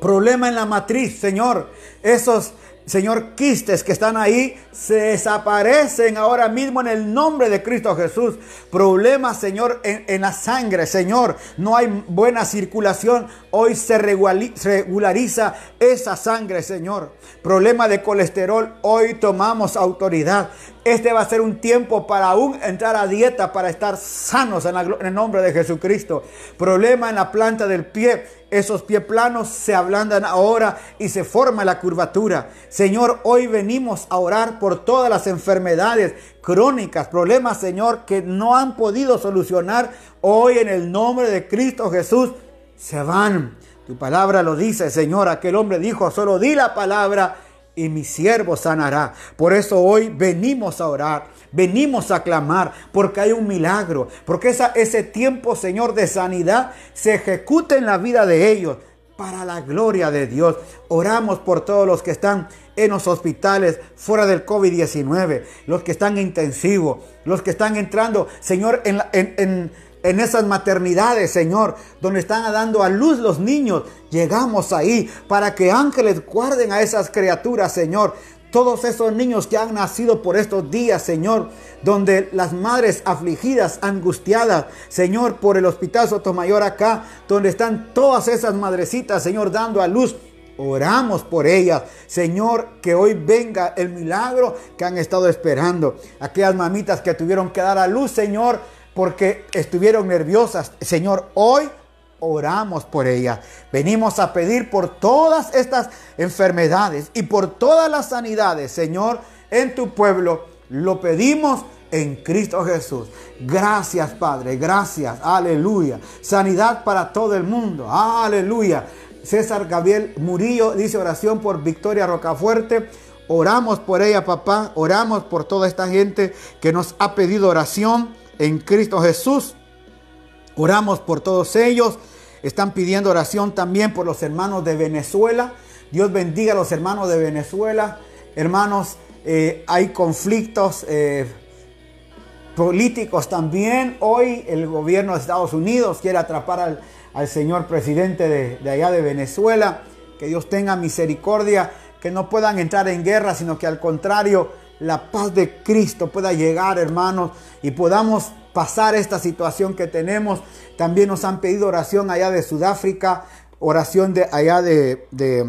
problema en la matriz, Señor, esos Señor, quistes que están ahí se desaparecen ahora mismo en el nombre de Cristo Jesús. Problemas, Señor, en, la sangre, Señor. No hay buena circulación. Hoy se regulariza esa sangre, Señor. Problema de colesterol. Hoy tomamos autoridad. Este va a ser un tiempo para aún entrar a dieta, para estar sanos en, en el nombre de Jesucristo. Problema en la planta del pie esos pies planos se ablandan ahora y se forma la curvatura. Señor, hoy venimos a orar por todas las enfermedades crónicas, problemas, Señor, que no han podido solucionar. Hoy en el nombre de Cristo Jesús se van. Tu palabra lo dice, Señor. Aquel hombre dijo, solo di la palabra y mi siervo sanará. Por eso hoy venimos a orar. Venimos a clamar porque hay un milagro, porque esa, ese tiempo, Señor, de sanidad se ejecute en la vida de ellos para la gloria de Dios. Oramos por todos los que están en los hospitales fuera del COVID-19, los que están intensivos, los que están entrando, Señor, en, en, en esas maternidades, Señor, donde están dando a luz los niños. Llegamos ahí para que ángeles guarden a esas criaturas, Señor. Todos esos niños que han nacido por estos días, Señor, donde las madres afligidas, angustiadas, Señor, por el Hospital Sotomayor acá, donde están todas esas madrecitas, Señor, dando a luz. Oramos por ellas. Señor, que hoy venga el milagro que han estado esperando. Aquellas mamitas que tuvieron que dar a luz, Señor, porque estuvieron nerviosas. Señor, hoy oramos por ella. Venimos a pedir por todas estas enfermedades y por todas las sanidades, Señor, en tu pueblo. Lo pedimos en Cristo Jesús. Gracias, Padre. Gracias. Aleluya. Sanidad para todo el mundo. Aleluya. César Gabriel Murillo dice oración por Victoria Rocafuerte. Oramos por ella, papá. Oramos por toda esta gente que nos ha pedido oración en Cristo Jesús. Oramos por todos ellos. Están pidiendo oración también por los hermanos de Venezuela. Dios bendiga a los hermanos de Venezuela. Hermanos, eh, hay conflictos eh, políticos también. Hoy el gobierno de Estados Unidos quiere atrapar al, señor presidente de, de allá de Venezuela. Que Dios tenga misericordia, que no puedan entrar en guerra, sino que al contrario, la paz de Cristo pueda llegar, hermanos, y podamos pasar esta situación que tenemos. También nos han pedido oración allá de Sudáfrica, oración de allá de, de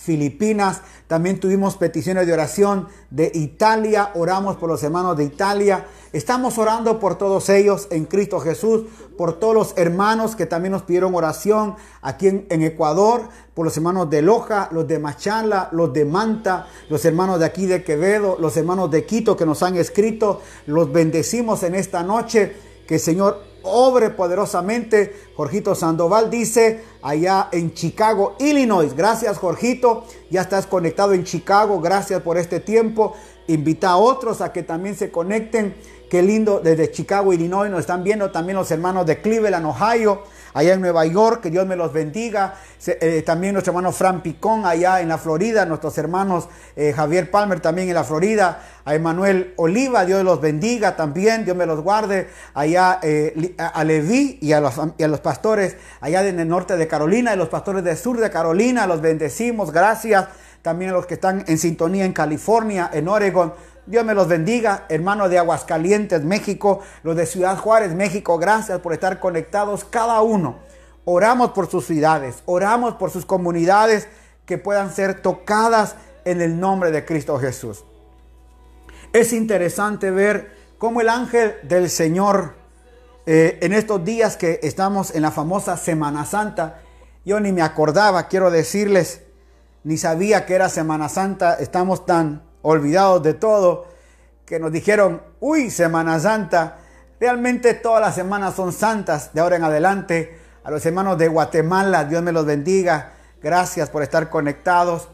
Filipinas. También tuvimos peticiones de oración de Italia. Oramos por los hermanos de Italia. Estamos orando por todos ellos en Cristo Jesús, por todos los hermanos que también nos pidieron oración aquí en, Ecuador, por los hermanos de Loja, los de Machala, los de Manta, los hermanos de aquí de Quevedo, los hermanos de Quito que nos han escrito. Los bendecimos en esta noche. Que el Señor obre poderosamente. Jorgito Sandoval dice allá en Chicago, Illinois. Gracias, Jorgito. Ya estás conectado en Chicago. Gracias por este tiempo. Invita a otros a que también se conecten. Qué lindo, desde Chicago, Illinois, nos están viendo también los hermanos de Cleveland, Ohio, allá en Nueva York, que Dios me los bendiga. Eh, también nuestro hermano Fran Picón, allá en la Florida, nuestros hermanos eh, Javier Palmer también en la Florida, a Emanuel Oliva, Dios los bendiga también, Dios me los guarde, allá eh, a Leví y a, los, y a los pastores allá en el norte de Carolina, y los pastores del sur de Carolina, los bendecimos, gracias. También a los que están en sintonía en California, en Oregon, Dios me los bendiga, hermanos de Aguascalientes, México, los de Ciudad Juárez, México. Gracias por estar conectados cada uno. Oramos por sus ciudades, oramos por sus comunidades que puedan ser tocadas en el nombre de Cristo Jesús. Es interesante ver cómo el ángel del Señor eh, en estos días que estamos en la famosa Semana Santa, yo ni me acordaba, quiero decirles, ni sabía que era Semana Santa. Estamos tan olvidados de todo que nos dijeron, uy, Semana Santa. Realmente todas las semanas son santas de ahora en adelante. A los hermanos de Guatemala, Dios me los bendiga. Gracias por estar conectados.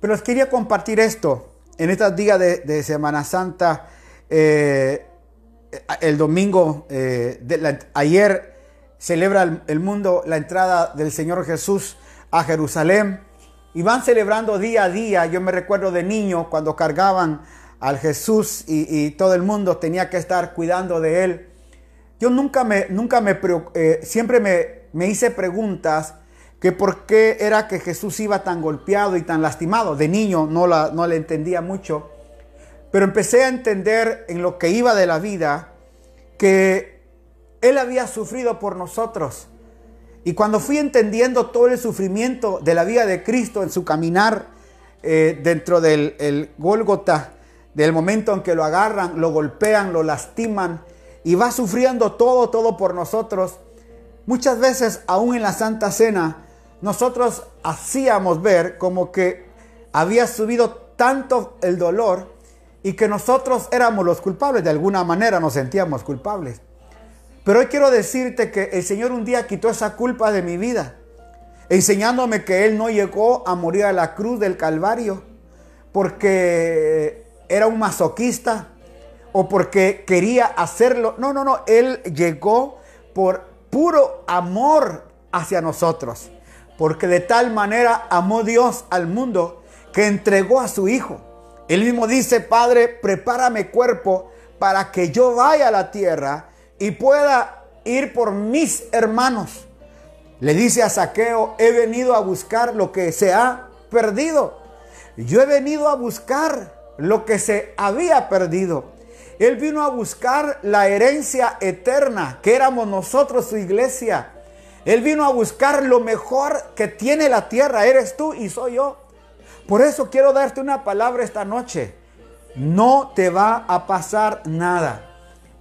Pero les quería compartir esto. En estos días de, Semana Santa, eh, el domingo, eh, de ayer celebra el, mundo la entrada del Señor Jesús a Jerusalén. Y van celebrando día a día. Yo me recuerdo de niño cuando cargaban al Jesús y, todo el mundo tenía que estar cuidando de él. Yo nunca me, nunca me, eh, siempre me, me hice preguntas que por qué era que Jesús iba tan golpeado y tan lastimado. De niño no, la, no le entendía mucho, pero empecé a entender en lo que iba de la vida que Él había sufrido por nosotros. Y cuando fui entendiendo todo el sufrimiento de la vida de Cristo en su caminar eh, dentro del el Gólgota, del momento en que lo agarran, lo golpean, lo lastiman y va sufriendo todo, todo por nosotros, muchas veces aún en la Santa Cena nosotros hacíamos ver como que había subido tanto el dolor y que nosotros éramos los culpables, de alguna manera nos sentíamos culpables. Pero hoy quiero decirte que el Señor un día quitó esa culpa de mi vida, enseñándome que Él no llegó a morir a la cruz del Calvario porque era un masoquista o porque quería hacerlo. No, no, no, Él llegó por puro amor hacia nosotros porque de tal manera amó Dios al mundo que entregó a su Hijo. Él mismo dice, Padre, prepárame cuerpo para que yo vaya a la tierra y pueda ir por mis hermanos. Le dice a Saqueo, he venido a buscar lo que se ha perdido. Yo he venido a buscar lo que se había perdido. Él vino a buscar la herencia eterna, que éramos nosotros su iglesia. Él vino a buscar lo mejor que tiene la tierra. Eres tú y soy yo. Por eso quiero darte una palabra esta noche. No te va a pasar nada.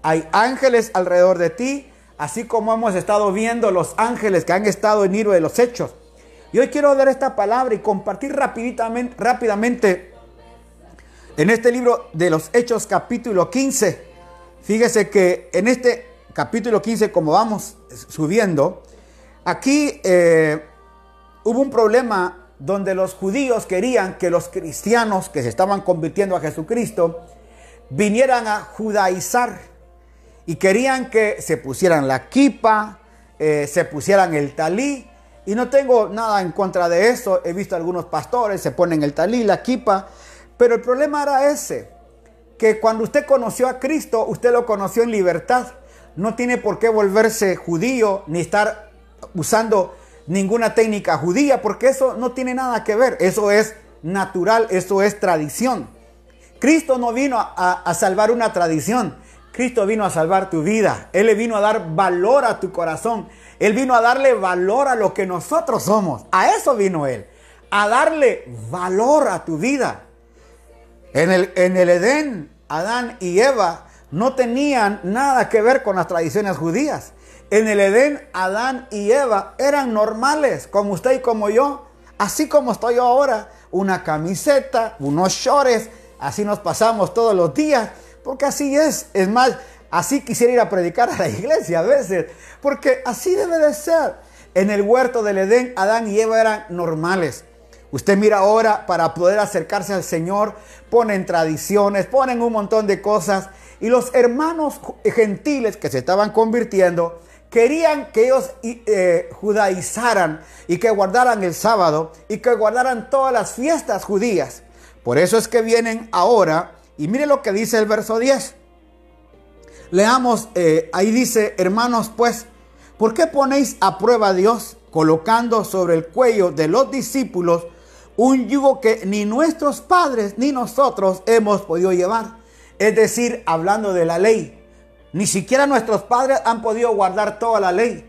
Hay ángeles alrededor de ti, así como hemos estado viendo los ángeles que han estado en hilo de los hechos. Y hoy quiero dar esta palabra y compartir rápidamente, en este libro de los Hechos capítulo 15. Fíjese que en este capítulo 15, como vamos subiendo, Aquí eh, hubo un problema donde los judíos querían que los cristianos que se estaban convirtiendo a Jesucristo vinieran a judaizar y querían que se pusieran la kipa, eh, se pusieran el talí. Y no tengo nada en contra de eso. He visto algunos pastores se ponen el talí, la kipa. Pero el problema era ese, que cuando usted conoció a Cristo, usted lo conoció en libertad. No tiene por qué volverse judío ni estar usando ninguna técnica judía, porque eso no tiene nada que ver, eso es natural, eso es tradición. Cristo no vino a, salvar una tradición, Cristo vino a salvar tu vida, Él le vino a dar valor a tu corazón, Él vino a darle valor a lo que nosotros somos, a eso vino Él, a darle valor a tu vida. En el, en el Edén, Adán y Eva no tenían nada que ver con las tradiciones judías. En el Edén, Adán y Eva eran normales, como usted y como yo. Así como estoy yo ahora, una camiseta, unos shorts, así nos pasamos todos los días, porque así es. Es más, así quisiera ir a predicar a la iglesia a veces, porque así debe de ser. En el huerto del Edén, Adán y Eva eran normales. Usted mira ahora, para poder acercarse al Señor, ponen tradiciones, ponen un montón de cosas. Y los hermanos gentiles que se estaban convirtiendo, querían que ellos eh, judaizaran y que guardaran el sábado y que guardaran todas las fiestas judías. Por eso es que vienen ahora y mire lo que dice el verso 10. Leamos, eh, ahí dice, hermanos, pues, ¿por qué ponéis a prueba a Dios colocando sobre el cuello de los discípulos un yugo que ni nuestros padres ni nosotros hemos podido llevar? Es decir, hablando de la ley. Ni siquiera nuestros padres han podido guardar toda la ley.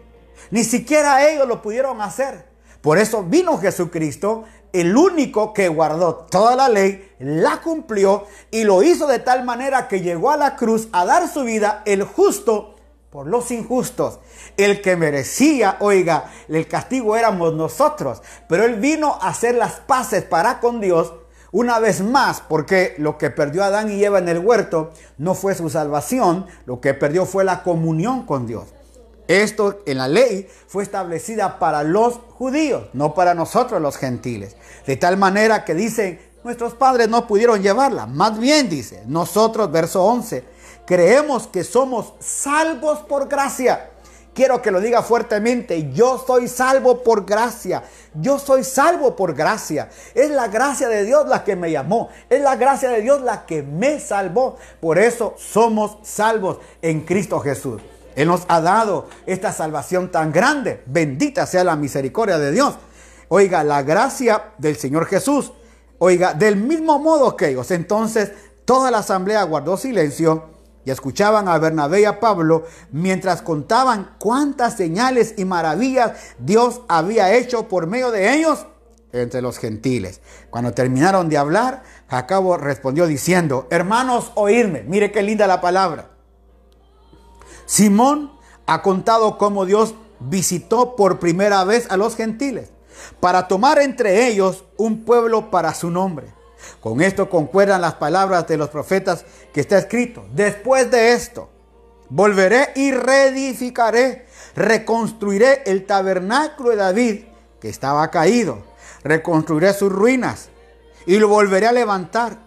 Ni siquiera ellos lo pudieron hacer. Por eso vino Jesucristo, el único que guardó toda la ley, la cumplió y lo hizo de tal manera que llegó a la cruz a dar su vida, el justo por los injustos. El que merecía, oiga, el castigo éramos nosotros, pero Él vino a hacer las paces para con Dios una vez más, porque lo que perdió Adán y Eva en el huerto no fue su salvación, lo que perdió fue la comunión con Dios. Esto en la ley fue establecida para los judíos, no para nosotros los gentiles. De tal manera que dicen, nuestros padres no pudieron llevarla. Más bien dice, nosotros, verso 11, creemos que somos salvos por gracia. Quiero que lo diga fuertemente, yo soy salvo por gracia. Yo soy salvo por gracia. Es la gracia de Dios la que me llamó. Es la gracia de Dios la que me salvó. Por eso somos salvos en Cristo Jesús. Él nos ha dado esta salvación tan grande. Bendita sea la misericordia de Dios. Oiga, la gracia del Señor Jesús. Oiga, del mismo modo que ellos. Entonces, toda la asamblea guardó silencio y escuchaban a Bernabé y a Pablo mientras contaban cuántas señales y maravillas Dios había hecho por medio de ellos entre los gentiles. Cuando terminaron de hablar, Jacobo respondió diciendo, hermanos, oírme, mire qué linda la palabra. Simón ha contado cómo Dios visitó por primera vez a los gentiles para tomar entre ellos un pueblo para su nombre. Con esto concuerdan las palabras de los profetas que está escrito. Después de esto, volveré y reedificaré, reconstruiré el tabernáculo de David que estaba caído, reconstruiré sus ruinas y lo volveré a levantar.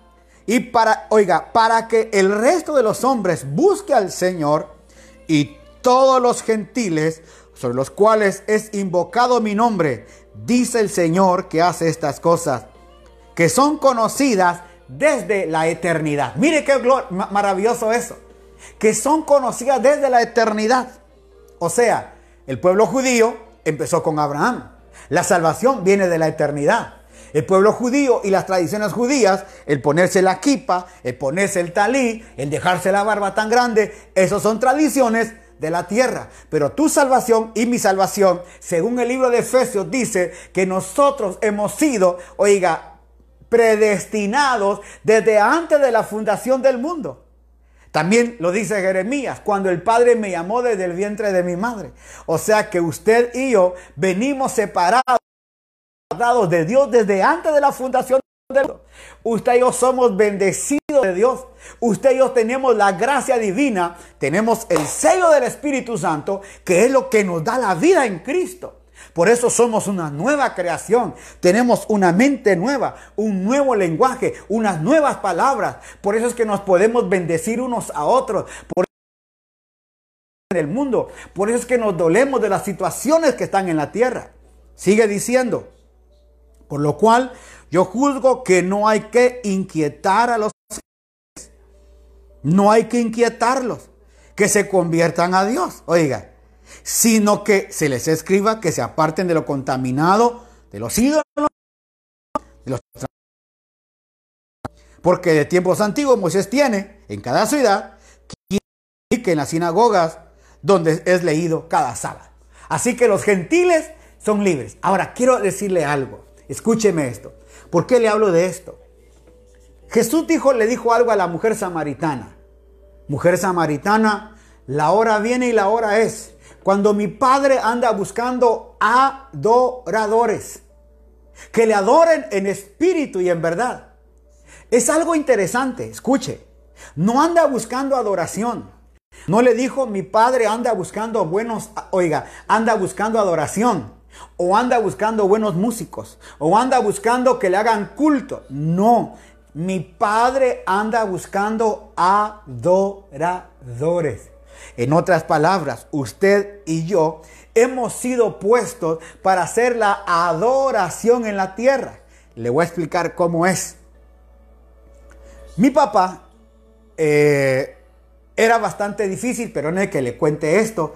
Y para, oiga, para que el resto de los hombres busque al Señor y todos los gentiles sobre los cuales es invocado mi nombre, dice el Señor que hace estas cosas que son conocidas desde la eternidad. Mire qué maravilloso eso. Que son conocidas desde la eternidad. O sea, el pueblo judío empezó con Abraham. La salvación viene de la eternidad. El pueblo judío y las tradiciones judías, el ponerse la kipa, el ponerse el talí, el dejarse la barba tan grande, esos son tradiciones de la tierra. Pero tu salvación y mi salvación, según el libro de Efesios, dice que nosotros hemos sido, oiga, predestinados desde antes de la fundación del mundo. También lo dice Jeremías, cuando el Padre me llamó desde el vientre de mi madre. O sea que usted y yo venimos separados de Dios desde antes de la fundación del mundo. Usted y yo somos bendecidos de Dios. Usted y yo tenemos la gracia divina, tenemos el sello del Espíritu Santo, que es lo que nos da la vida en Cristo. Por eso somos una nueva creación. Tenemos una mente nueva, un nuevo lenguaje, unas nuevas palabras. Por eso es que nos podemos bendecir unos a otros. Por en el mundo. Por eso es que nos dolemos de las situaciones que están en la tierra. Sigue diciendo. Por lo cual yo juzgo que no hay que inquietar a los no hay que inquietarlos, que se conviertan a Dios. Oiga, sino que se les escriba que se aparten de lo contaminado, de los ídolos, de los porque de tiempos antiguos Moisés tiene en cada ciudad que en las sinagogas donde es leído cada sábado. Así que los gentiles son libres. Ahora quiero decirle algo. Escúcheme esto. ¿Por qué le hablo de esto? Jesús dijo, le dijo algo a la mujer samaritana. Mujer samaritana, la hora viene y la hora es cuando mi Padre anda buscando adoradores, que le adoren en espíritu y en verdad. Es algo interesante, escuche, no anda buscando adoración. No le dijo mi Padre anda buscando buenos, oiga, anda buscando adoración. O anda buscando buenos músicos. O anda buscando que le hagan culto. No, mi Padre anda buscando adoradores. En otras palabras, usted y yo hemos sido puestos para hacer la adoración en la tierra. Le voy a explicar cómo es. Mi papá eh, era bastante difícil, pero no es que le cuente esto.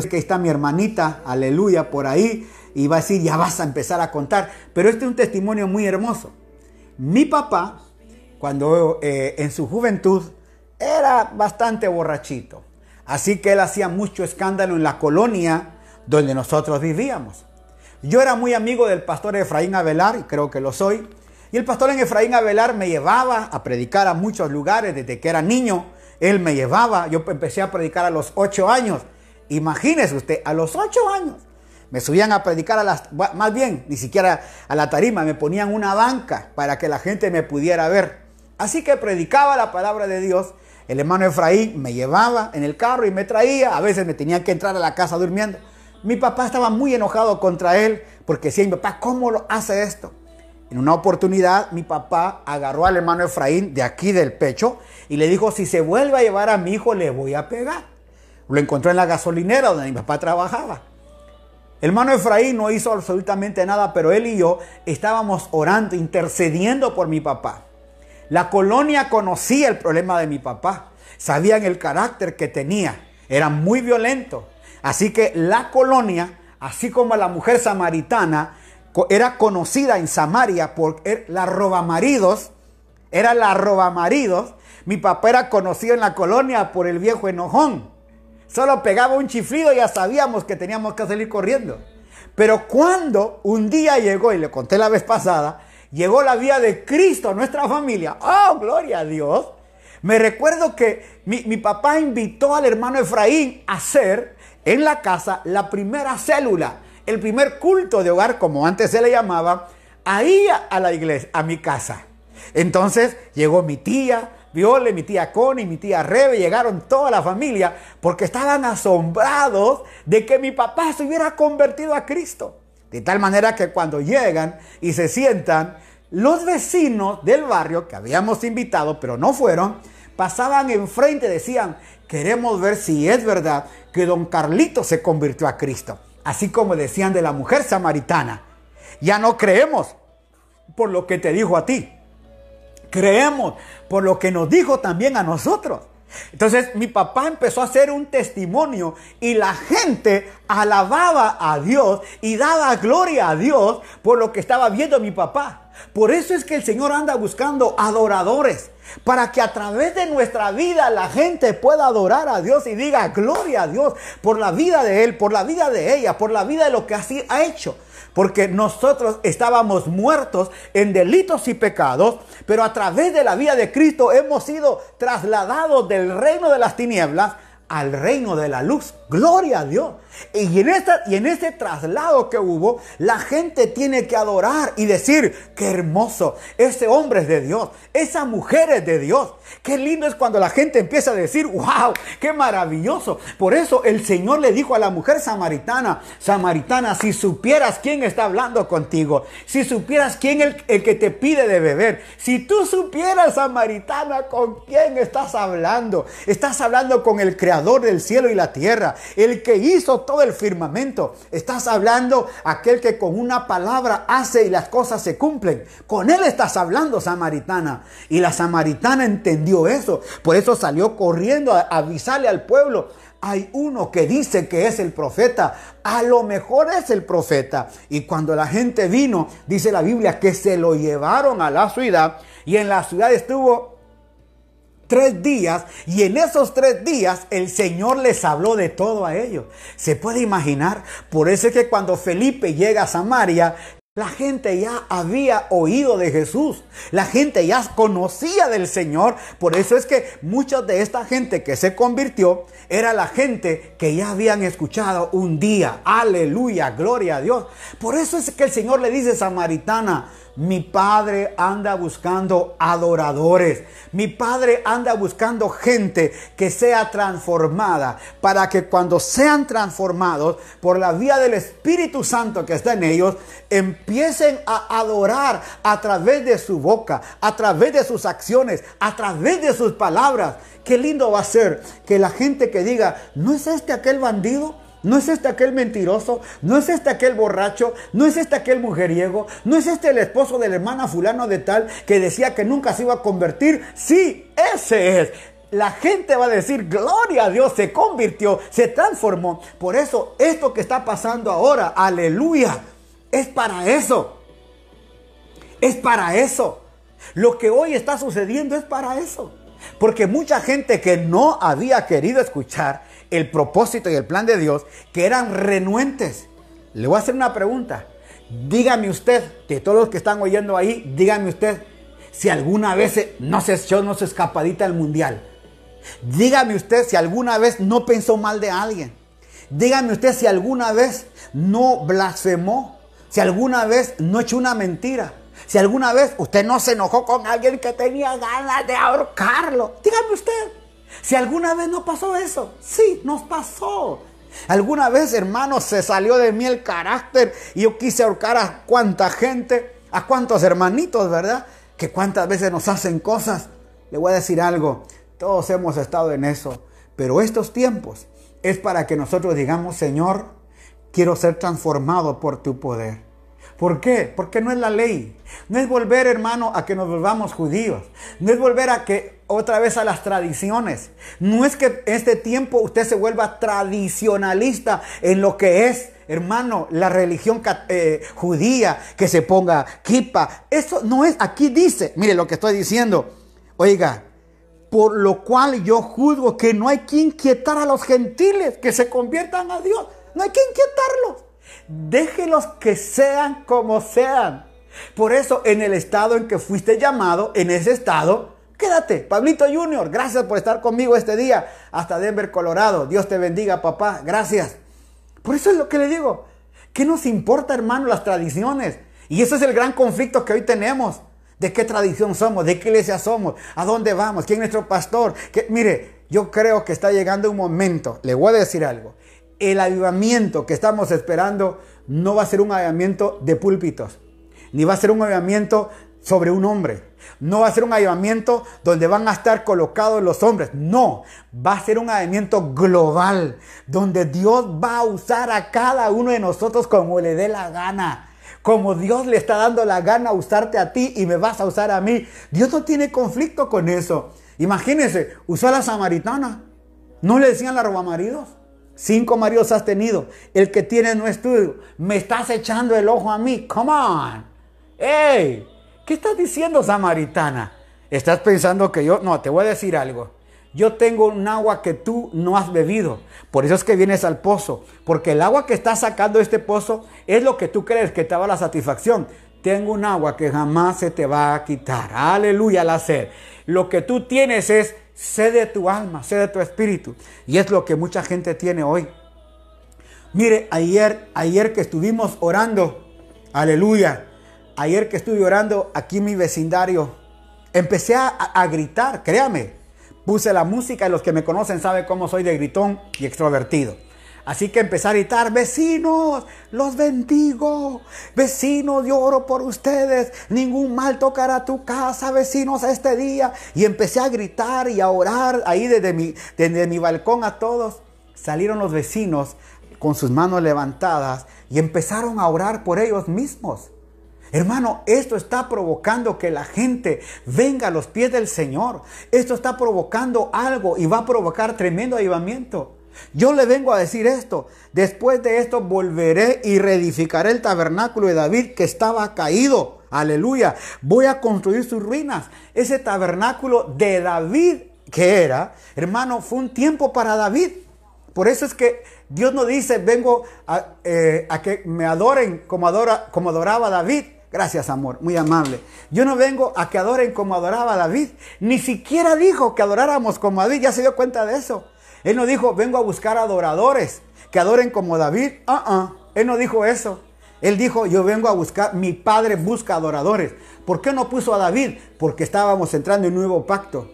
Sé que está mi hermanita, aleluya, por ahí, y va a decir, ya vas a empezar a contar. Pero este es un testimonio muy hermoso. Mi papá, cuando eh, en su juventud, era bastante borrachito. Así que él hacía mucho escándalo en la colonia donde nosotros vivíamos. Yo era muy amigo del pastor Efraín Avelar, y creo que lo soy. Y el pastor Efraín Avelar me llevaba a predicar a muchos lugares desde que era niño. él me llevaba, yo empecé a predicar a los ocho años. Imagínese usted, a los ocho años. Me subían a predicar a las, más bien, ni siquiera a la tarima, me ponían una banca para que la gente me pudiera ver. Así que predicaba la palabra de Dios. El hermano Efraín me llevaba en el carro y me traía. A veces me tenía que entrar a la casa durmiendo. Mi papá estaba muy enojado contra él porque decía, mi papá, ¿cómo lo hace esto? En una oportunidad, mi papá agarró al hermano Efraín de aquí del pecho y le dijo, si se vuelve a llevar a mi hijo, le voy a pegar. Lo encontró en la gasolinera donde mi papá trabajaba. El hermano Efraín no hizo absolutamente nada, pero él y yo estábamos orando, intercediendo por mi papá. La colonia conocía el problema de mi papá, sabían el carácter que tenía, era muy violento. Así que la colonia, así como la mujer samaritana, era conocida en Samaria por er, la robamaridos, era la robamaridos. Mi papá era conocido en la colonia por el viejo enojón. Solo pegaba un chiflido y ya sabíamos que teníamos que salir corriendo. Pero cuando un día llegó, y le conté la vez pasada, llegó la vía de Cristo a nuestra familia. ¡Oh, gloria a Dios! Me recuerdo que mi, mi papá invitó al hermano Efraín a hacer en la casa la primera célula el primer culto de hogar, como antes se le llamaba, ahí a la iglesia, a mi casa. Entonces llegó mi tía, Viole, mi tía Connie, mi tía Rebe, llegaron toda la familia porque estaban asombrados de que mi papá se hubiera convertido a Cristo. De tal manera que cuando llegan y se sientan, los vecinos del barrio que habíamos invitado, pero no fueron, pasaban enfrente y decían, queremos ver si es verdad que don Carlito se convirtió a Cristo así como decían de la mujer samaritana. Ya no creemos por lo que te dijo a ti. Creemos por lo que nos dijo también a nosotros. Entonces mi papá empezó a hacer un testimonio y la gente alababa a Dios y daba gloria a Dios por lo que estaba viendo mi papá. Por eso es que el Señor anda buscando adoradores para que a través de nuestra vida la gente pueda adorar a Dios y diga gloria a Dios por la vida de Él, por la vida de ella, por la vida de lo que así ha hecho. Porque nosotros estábamos muertos en delitos y pecados, pero a través de la vida de Cristo hemos sido trasladados del reino de las tinieblas al reino de la luz. Gloria a Dios. Y en, esta, y en este traslado que hubo, la gente tiene que adorar y decir, qué hermoso, ese hombre es de Dios, esa mujer es de Dios. Qué lindo es cuando la gente empieza a decir, wow, qué maravilloso. Por eso el Señor le dijo a la mujer samaritana, samaritana, si supieras quién está hablando contigo, si supieras quién es el, el que te pide de beber, si tú supieras, samaritana, con quién estás hablando, estás hablando con el creador del cielo y la tierra, el que hizo todo el firmamento. Estás hablando aquel que con una palabra hace y las cosas se cumplen. Con él estás hablando, samaritana. Y la samaritana entendió eso. Por eso salió corriendo a avisarle al pueblo. Hay uno que dice que es el profeta. A lo mejor es el profeta. Y cuando la gente vino, dice la Biblia, que se lo llevaron a la ciudad. Y en la ciudad estuvo tres días y en esos tres días el Señor les habló de todo a ellos. Se puede imaginar, por eso es que cuando Felipe llega a Samaria, la gente ya había oído de Jesús. La gente ya conocía del Señor. Por eso es que mucha de esta gente que se convirtió era la gente que ya habían escuchado un día. Aleluya, gloria a Dios. Por eso es que el Señor le dice, Samaritana, mi padre anda buscando adoradores. Mi padre anda buscando gente que sea transformada para que cuando sean transformados por la vía del Espíritu Santo que está en ellos, empiecen a adorar a través de su boca, a través de sus acciones, a través de sus palabras. Qué lindo va a ser que la gente que diga, ¿no es este aquel bandido? No es este aquel mentiroso, no es este aquel borracho, no es este aquel mujeriego, no es este el esposo de la hermana fulano de tal que decía que nunca se iba a convertir. Sí, ese es. La gente va a decir, gloria a Dios, se convirtió, se transformó. Por eso, esto que está pasando ahora, aleluya, es para eso. Es para eso. Lo que hoy está sucediendo es para eso. Porque mucha gente que no había querido escuchar el propósito y el plan de Dios, que eran renuentes. Le voy a hacer una pregunta. Dígame usted, que todos los que están oyendo ahí, dígame usted, si alguna vez no se echó no se escapadita al mundial. Dígame usted si alguna vez no pensó mal de alguien. Dígame usted si alguna vez no blasfemó. Si alguna vez no echó una mentira. Si alguna vez usted no se enojó con alguien que tenía ganas de ahorcarlo. Dígame usted. Si alguna vez no pasó eso. Sí, nos pasó. Alguna vez, hermano, se salió de mí el carácter y yo quise ahorcar a cuánta gente, a cuántos hermanitos, ¿verdad? Que cuántas veces nos hacen cosas. Le voy a decir algo, todos hemos estado en eso, pero estos tiempos es para que nosotros digamos, Señor, quiero ser transformado por tu poder. ¿Por qué? Porque no es la ley. No es volver, hermano, a que nos volvamos judíos. No es volver a que otra vez a las tradiciones. No es que este tiempo usted se vuelva tradicionalista en lo que es, hermano, la religión eh, judía, que se ponga kipa. Eso no es, aquí dice, mire lo que estoy diciendo. Oiga, por lo cual yo juzgo que no hay que inquietar a los gentiles que se conviertan a Dios. No hay que inquietarlos. Déjelos que sean como sean. Por eso, en el estado en que fuiste llamado, en ese estado, quédate. Pablito Junior, gracias por estar conmigo este día hasta Denver, Colorado. Dios te bendiga, papá. Gracias. Por eso es lo que le digo. ¿Qué nos importa, hermano, las tradiciones? Y ese es el gran conflicto que hoy tenemos. ¿De qué tradición somos? ¿De qué iglesia somos? ¿A dónde vamos? ¿Quién es nuestro pastor? Que, mire, yo creo que está llegando un momento, le voy a decir algo el avivamiento que estamos esperando no va a ser un avivamiento de púlpitos, ni va a ser un avivamiento sobre un hombre. No va a ser un avivamiento donde van a estar colocados los hombres. No, va a ser un avivamiento global, donde Dios va a usar a cada uno de nosotros como le dé la gana. Como Dios le está dando la gana usarte a ti y me vas a usar a mí. Dios no tiene conflicto con eso. Imagínense, usó a la samaritana. ¿No le decían la roba maridos? Cinco maridos has tenido. El que tiene no es tuyo. Me estás echando el ojo a mí. Come on. Hey, ¿qué estás diciendo, samaritana? Estás pensando que yo. No, te voy a decir algo. Yo tengo un agua que tú no has bebido. Por eso es que vienes al pozo. Porque el agua que estás sacando de este pozo es lo que tú crees que te da la satisfacción. Tengo un agua que jamás se te va a quitar. Aleluya, la sed. Lo que tú tienes es Sé de tu alma, sé de tu espíritu. Y es lo que mucha gente tiene hoy. Mire, ayer, ayer que estuvimos orando, aleluya, ayer que estuve orando aquí en mi vecindario, empecé a, gritar, créame. Puse la música y los que me conocen saben cómo soy de gritón y extrovertido. Así que empecé a gritar, vecinos, los bendigo. Vecinos, yo oro por ustedes. Ningún mal tocará tu casa, vecinos, este día. Y empecé a gritar y a orar ahí desde mi, desde mi balcón a todos. Salieron los vecinos con sus manos levantadas y empezaron a orar por ellos mismos. Hermano, esto está provocando que la gente venga a los pies del Señor. Esto está provocando algo y va a provocar tremendo avivamiento. Yo le vengo a decir esto. Después de esto volveré y reedificaré el tabernáculo de David que estaba caído. Aleluya. Voy a construir sus ruinas. Ese tabernáculo de David que era, hermano, fue un tiempo para David. Por eso es que Dios no dice, vengo a, eh, que me adoren como adoraba David. Gracias, amor, muy amable. Yo no vengo a que adoren como adoraba David. Ni siquiera dijo que adoráramos como David. Ya se dio cuenta de eso. Él no dijo, vengo a buscar adoradores que adoren como David. Uh Él no dijo eso. Él dijo, yo vengo a buscar, mi padre busca adoradores. ¿Por qué no puso a David? Porque estábamos entrando en un nuevo pacto.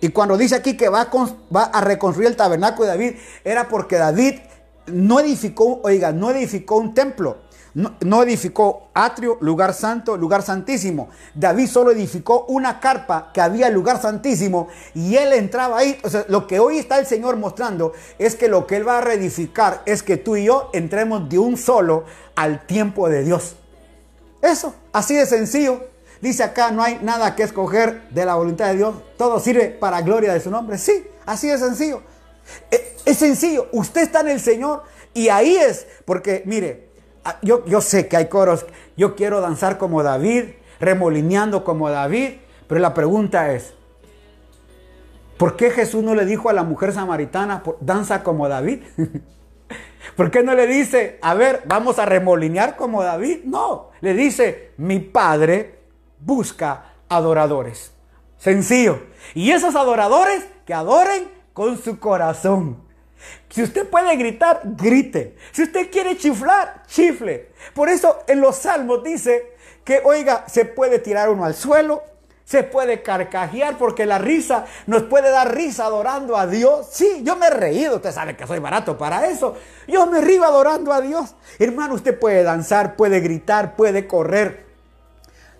Y cuando dice aquí que va a, va a reconstruir el tabernáculo de David, era porque David no edificó, oiga, no edificó un templo no, edificó atrio, lugar santo, lugar santísimo. David solo edificó una carpa que había lugar santísimo y él entraba ahí. O sea, lo que hoy está el Señor mostrando es que lo que él va a reedificar es que tú y yo entremos de un solo al tiempo de Dios. Eso, así de sencillo. Dice acá, no hay nada que escoger de la voluntad de Dios. Todo sirve para gloria de su nombre. Sí, así de sencillo. Es, es sencillo. Usted está en el Señor y ahí es, porque mire, yo, yo sé que hay coros, yo quiero danzar como David, remolineando como David, pero la pregunta es, ¿por qué Jesús no le dijo a la mujer samaritana, danza como David? [LAUGHS] ¿Por qué no le dice, a ver, vamos a remolinear como David? No, le dice, mi padre busca adoradores. sencillo. Y esos adoradores que adoren con su corazón. Si usted puede gritar, grite. Si usted quiere chiflar, chifle. Por eso en los salmos dice que, oiga, se puede tirar uno al suelo, se puede carcajear porque la risa nos puede dar risa adorando a Dios. Sí, yo me he reído, usted sabe que soy barato para eso. Yo me río adorando a Dios. Hermano, usted puede danzar, puede gritar, puede correr.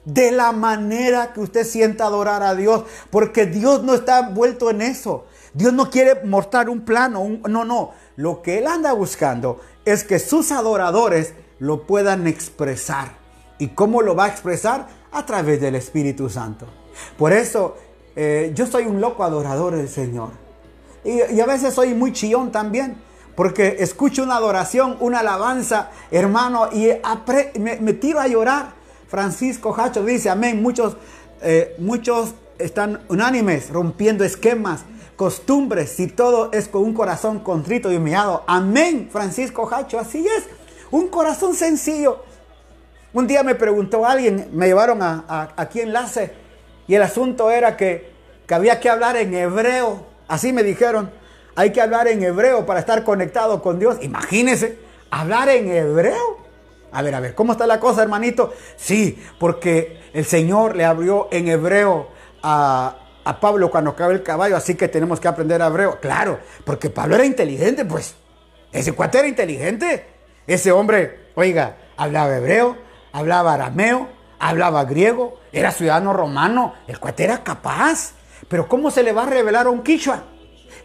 De la manera que usted sienta adorar a Dios, porque Dios no está envuelto en eso. Dios no quiere mostrar un plano, no, no. Lo que Él anda buscando es que sus adoradores lo puedan expresar. ¿Y cómo lo va a expresar? A través del Espíritu Santo. Por eso eh, yo soy un loco adorador del Señor. Y, a veces soy muy chillón también. Porque escucho una adoración, una alabanza, hermano, y me, tiro a llorar. Francisco Hacho dice, amén. Muchos, eh, muchos están unánimes, rompiendo esquemas, costumbres, si todo es con un corazón contrito y humillado. Amén, Francisco Hacho, así es. Un corazón sencillo. Un día me preguntó alguien, me llevaron a, aquí enlace y el asunto era que, que había que hablar en hebreo. Así me dijeron, hay que hablar en hebreo para estar conectado con Dios. Imagínense, hablar en hebreo. A ver, a ver, ¿cómo está la cosa, hermanito? Sí, porque el Señor le abrió en hebreo a, a Pablo cuando cabe el caballo, así que tenemos que aprender hebreo. Claro, porque Pablo era inteligente, pues. Ese cuate era inteligente. Ese hombre, oiga, hablaba hebreo, hablaba arameo, hablaba griego, era ciudadano romano, el cuate era capaz. Pero ¿cómo se le va a revelar a un quichua?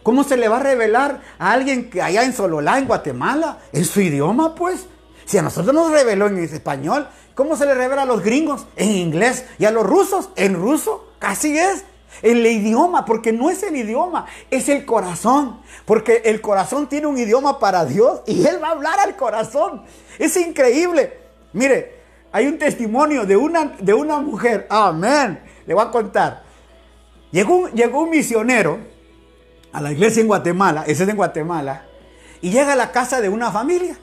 ¿Cómo se le va a revelar a alguien que allá en Sololá, en Guatemala, en su idioma, pues? Si a nosotros nos reveló en español, ¿cómo se le revela a los gringos? En inglés. ¿Y a los rusos? En ruso. Casi es. El idioma, porque no es el idioma, es el corazón. Porque el corazón tiene un idioma para Dios y Él va a hablar al corazón. Es increíble. Mire, hay un testimonio de una, de una mujer. Amén. Le voy a contar. Llegó un, llegó un misionero a la iglesia en Guatemala, ese es en Guatemala, y llega a la casa de una familia.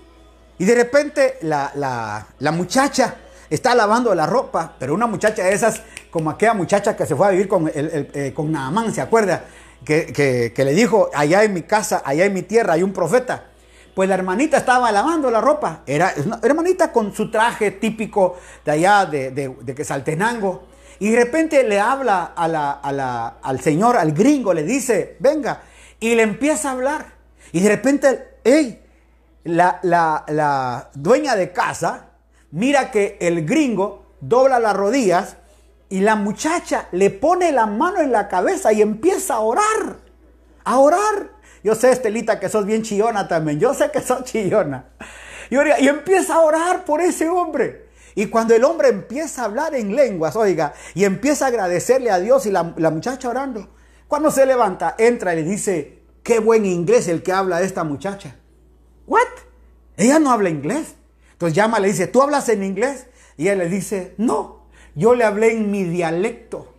Y de repente la, muchacha está lavando la ropa, pero una muchacha de esas, como aquella muchacha que se fue a vivir con, el, eh, con Naamán, ¿se acuerda? Que, que, le dijo, allá en mi casa, allá en mi tierra hay un profeta. Pues la hermanita estaba lavando la ropa. Era una hermanita con su traje típico de allá de, de, Quesaltenango. Y de repente le habla al señor, al gringo, le dice, venga. Y le empieza a hablar. Y de repente, hey, la, la dueña de casa mira que el gringo dobla las rodillas y la muchacha le pone la mano en la cabeza y empieza a orar. A orar. Yo sé, Estelita, que sos bien chillona también. Yo sé que sos chillona. Y, empieza a orar por ese hombre. Y cuando el hombre empieza a hablar en lenguas, oiga, y empieza a agradecerle a Dios y la, muchacha orando, cuando se levanta, entra y le dice, qué buen inglés el que habla esta muchacha. ¿What? Ella no habla inglés. Entonces llama, le dice, ¿tú hablas en inglés? Y él le dice, no, yo le hablé en mi dialecto.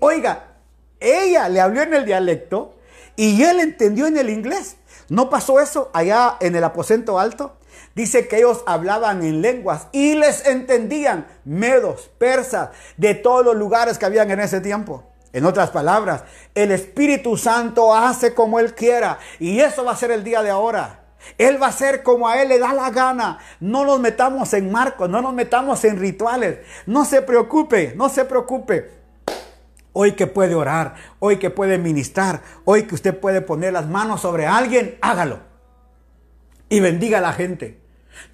Oiga, ella le habló en el dialecto y él entendió en el inglés. ¿No pasó eso allá en el aposento alto? Dice que ellos hablaban en lenguas y les entendían medos, persas, de todos los lugares que habían en ese tiempo. En otras palabras, el Espíritu Santo hace como Él quiera y eso va a ser el día de ahora. Él va a ser como a Él le da la gana. No nos metamos en marcos, no nos metamos en rituales. No se preocupe, no se preocupe hoy que puede orar, hoy que puede ministrar, hoy que usted puede poner las manos sobre alguien, hágalo. Y bendiga a la gente.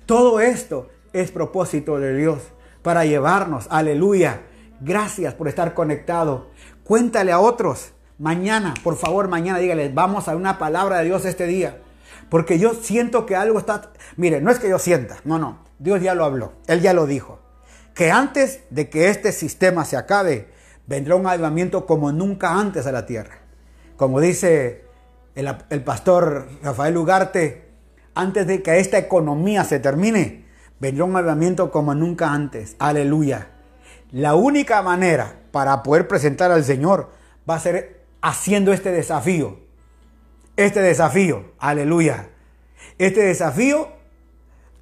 Todo esto es propósito de Dios para llevarnos, aleluya. Gracias por estar conectado. Cuéntale a otros. Mañana, por favor, mañana dígales, vamos a una palabra de Dios este día. Porque yo siento que algo está... Mire, no es que yo sienta, no, no. Dios ya lo habló, Él ya lo dijo. Que antes de que este sistema se acabe, vendrá un avivamiento como nunca antes a la tierra. Como dice el, pastor Rafael Ugarte, antes de que esta economía se termine, vendrá un avivamiento como nunca antes. Aleluya. La única manera para poder presentar al Señor va a ser haciendo este desafío. Este desafío. Aleluya. Este desafío.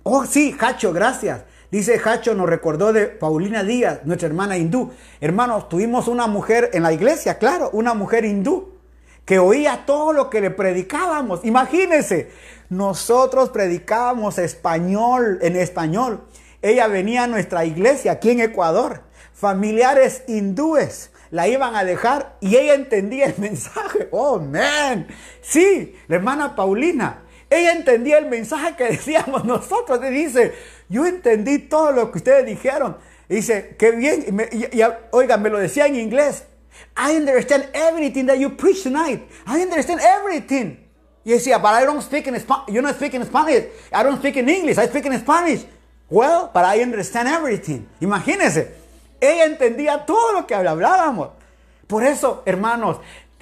Oh, sí, Hacho, gracias. Dice Hacho, nos recordó de Paulina Díaz, nuestra hermana hindú. Hermanos, tuvimos una mujer en la iglesia, claro, una mujer hindú, que oía todo lo que le predicábamos. Imagínense, nosotros predicábamos español, en español. Ella venía a nuestra iglesia aquí en Ecuador. Familiares hindúes la iban a dejar y ella entendía el [LAUGHS] mensaje. Oh, man. Sí, la hermana Paulina. Ella entendía el mensaje que decíamos [LAUGHS] nosotros. Y dice, yo entendí todo lo que ustedes dijeron. Y dice, qué bien. Y, oiga, me lo decía en inglés. I understand everything that you preach tonight. I understand everything. Y decía, but I don't speak in Spanish. You don't speak in Spanish. I don't speak in English. I speak in Spanish. Well, but I understand everything. Imagínense. Ella entendía todo lo que hablábamos. Por eso, hermanos,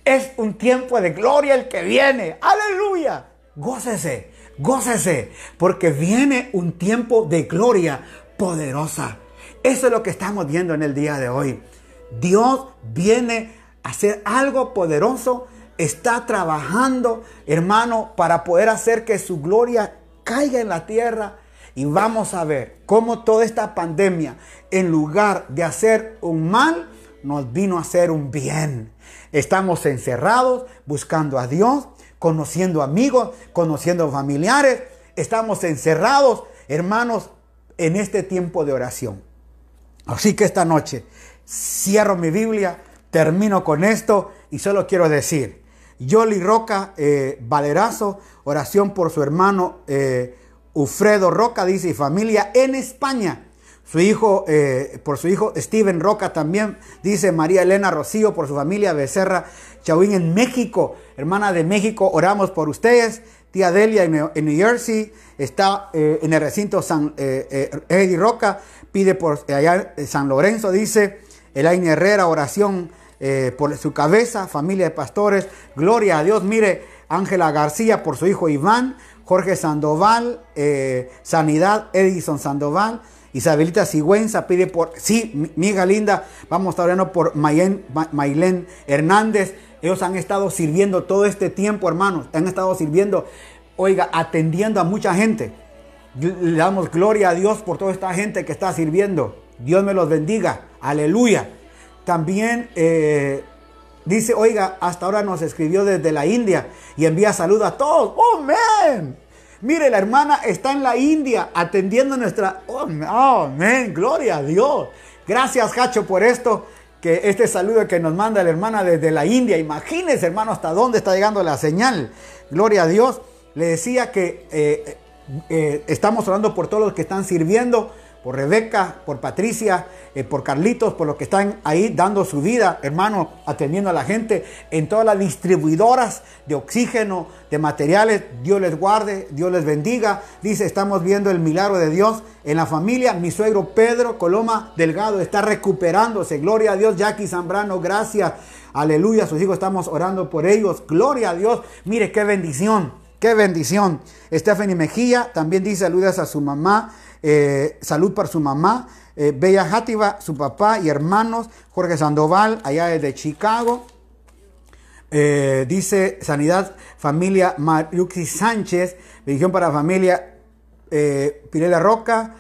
es un tiempo de gloria el que viene. Aleluya. Gócese, gócese, porque viene un tiempo de gloria poderosa. Eso es lo que estamos viendo en el día de hoy. Dios viene a hacer algo poderoso, está trabajando, hermano, para poder hacer que su gloria caiga en la tierra. Y vamos a ver cómo toda esta pandemia, en lugar de hacer un mal, nos vino a hacer un bien. Estamos encerrados buscando a Dios, conociendo amigos, conociendo familiares. Estamos encerrados, hermanos, en este tiempo de oración. Así que esta noche cierro mi Biblia, termino con esto y solo quiero decir, Yoli Roca eh, Valerazo, oración por su hermano eh, Ufredo Roca, dice, y familia en España. Su hijo, eh, por su hijo Steven Roca también, dice María Elena Rocío, por su familia Becerra Chauín en México. Hermana de México, oramos por ustedes. Tía Delia en, New Jersey, está eh, en el recinto San eh, Eddie Roca, pide por allá San Lorenzo, dice Elaine Herrera, oración por su cabeza, familia de pastores, gloria a Dios. Mire, Ángela García por su hijo Iván, Jorge Sandoval, Sanidad, Edison Sandoval. Isabelita Sigüenza pide por, sí, mi hija linda, vamos a estar orando por Maylén Hernández. Ellos han estado sirviendo todo este tiempo, hermanos. Han estado sirviendo, oiga, atendiendo a mucha gente. Le damos gloria a Dios por toda esta gente que está sirviendo. Dios me los bendiga. Aleluya. También eh, dice, oiga, hasta ahora nos escribió desde la India y envía salud a todos. ¡Oh, man! Mire, la hermana está en la India atendiendo nuestra... Oh, amén, gloria a Dios. Gracias, Hacho, por esto, que este saludo que nos manda la hermana desde la India. Imagínense, hermano, hasta dónde está llegando la señal. Gloria a Dios. Le decía que eh, eh, estamos orando por todos los que están sirviendo por Rebeca, por Patricia, eh, por Carlitos, por los que están ahí dando su vida, hermano, atendiendo a la gente, en todas las distribuidoras de oxígeno, de materiales. Dios les guarde, Dios les bendiga. Dice, estamos viendo el milagro de Dios en la familia. Mi suegro Pedro Coloma Delgado está recuperándose. Gloria a Dios, Jackie Zambrano, gracias. Aleluya, sus hijos estamos orando por ellos. Gloria a Dios. Mire qué bendición, qué bendición. Stephanie Mejía también dice saludas a su mamá. Eh, salud para su mamá, eh, Bella Játiva, su papá y hermanos, Jorge Sandoval, allá desde Chicago. Eh, dice Sanidad, familia Mariuxi Sánchez, bendición para familia Pirela Roca,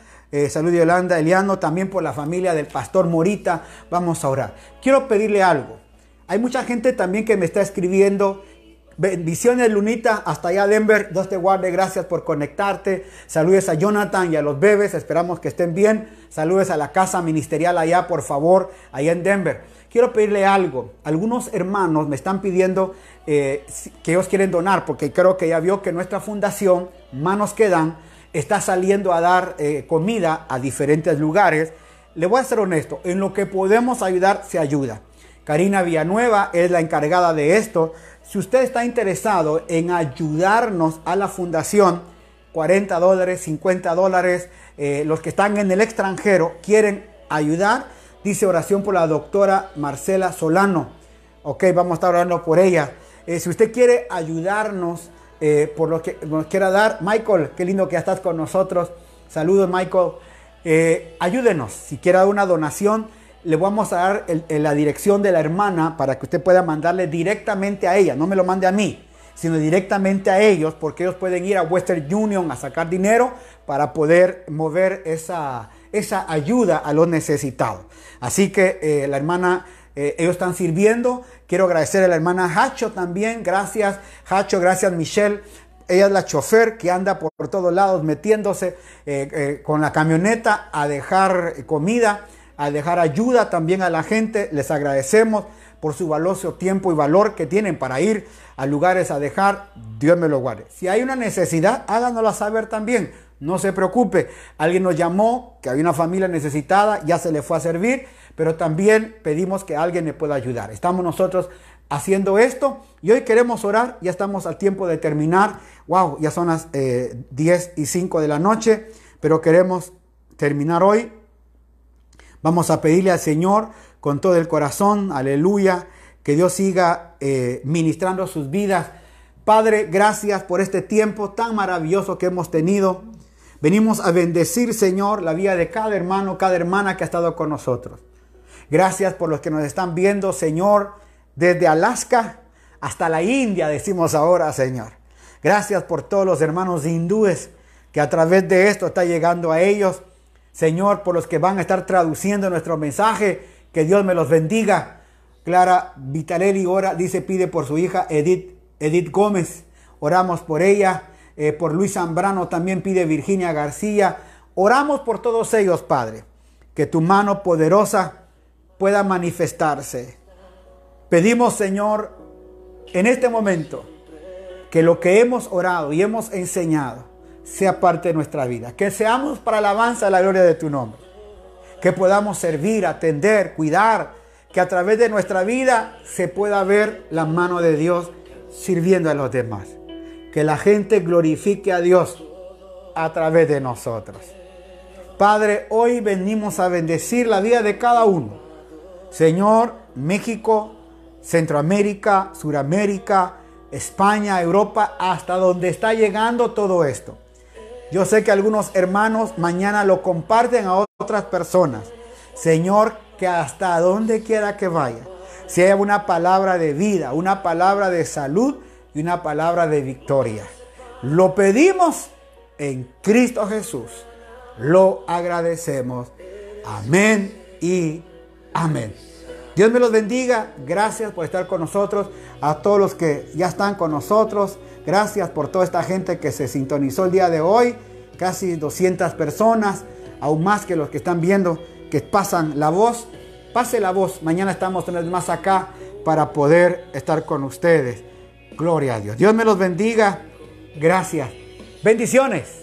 salud Yolanda Eliano, también por la familia del pastor Morita. Vamos a orar. Quiero pedirle algo. Hay mucha gente también que me está escribiendo Bendiciones, Lunita, hasta allá Denver. Dios te guarde, gracias por conectarte. Saludes a Jonathan y a los bebés, esperamos que estén bien. Saludes a la casa ministerial allá, por favor, allá en Denver. Quiero pedirle algo. Algunos hermanos me están pidiendo eh, que ellos quieren donar, porque creo que ya vio que nuestra fundación, Manos que Dan, está saliendo a dar eh, comida a diferentes lugares. Le voy a ser honesto, en lo que podemos ayudar, se ayuda. Karina Villanueva es la encargada de esto. Si usted está interesado en ayudarnos a la fundación, 40 dólares, 50 dólares, eh, los que están en el extranjero quieren ayudar, dice oración por la doctora Marcela Solano. Ok, vamos a estar orando por ella. Eh, si usted quiere ayudarnos eh, por lo que nos quiera dar, Michael, qué lindo que estás con nosotros. Saludos, Michael. ayúdenos. Si quiere dar una donación, le vamos a dar la dirección de la hermana para que usted pueda mandarle directamente a ella, no me lo mande a mí, sino directamente a ellos, porque ellos pueden ir a Western Union a sacar dinero para poder mover esa, esa ayuda a los necesitados. Así que eh, la hermana, eh, ellos están sirviendo. Quiero agradecer a la hermana Hacho también. Gracias, Hacho, gracias, Michelle. Ella es la chofer que anda por, todos lados metiéndose eh, con la camioneta a dejar comida, a dejar ayuda también a la gente. Les agradecemos por su valioso tiempo y valor que tienen para ir a lugares a dejar. Dios me lo guarde. Si hay una necesidad, háganosla saber también. No se preocupe. Alguien nos llamó que había una familia necesitada, ya se le fue a servir, pero también pedimos que alguien le pueda ayudar. Estamos nosotros haciendo esto y hoy queremos orar. Ya estamos al tiempo de terminar. Wow, ya son las 10 eh, y 5 de la noche, pero queremos terminar hoy. Vamos a pedirle al Señor con todo el corazón, aleluya, que Dios siga eh, ministrando sus vidas. Padre, gracias por este tiempo tan maravilloso que hemos tenido. Venimos a bendecir, Señor, la vida de cada hermano, cada hermana que ha estado con nosotros. Gracias por los que nos están viendo, Señor, desde Alaska hasta la India, decimos ahora, Señor. Gracias por todos los hermanos hindúes que a través de esto está llegando a ellos. Señor, por los que van a estar traduciendo nuestro mensaje, que Dios me los bendiga. Clara Vitarelli ora, dice, pide por su hija Edith, Edith Gómez. Oramos por ella. Eh, por Luis Zambrano también pide Virginia García. Oramos por todos ellos, Padre, que tu mano poderosa pueda manifestarse. Pedimos, Señor, en este momento, que lo que hemos orado y hemos enseñado sea parte de nuestra vida. Que seamos para alabanza la gloria de tu nombre. Que podamos servir, atender, cuidar. Que a través de nuestra vida se pueda ver la mano de Dios sirviendo a los demás que la gente glorifique a Dios a través de nosotros. Padre, hoy venimos a bendecir la vida de cada uno. Señor, México, Centroamérica, Suramérica, España, Europa, hasta donde está llegando todo esto. Yo sé que algunos hermanos mañana lo comparten a otras personas. Señor, que hasta donde quiera que vaya, sea una palabra de vida, una palabra de salud, y una palabra de victoria. Lo pedimos en Cristo Jesús. Lo agradecemos. Amén y amén. Dios me los bendiga. Gracias por estar con nosotros. A todos los que ya están con nosotros. Gracias por toda esta gente que se sintonizó el día de hoy. Casi 200 personas. Aún más que los que están viendo que pasan la voz. Pase la voz. Mañana estamos más acá para poder estar con ustedes. Gloria a Dios. Dios me los bendiga. Gracias. Bendiciones.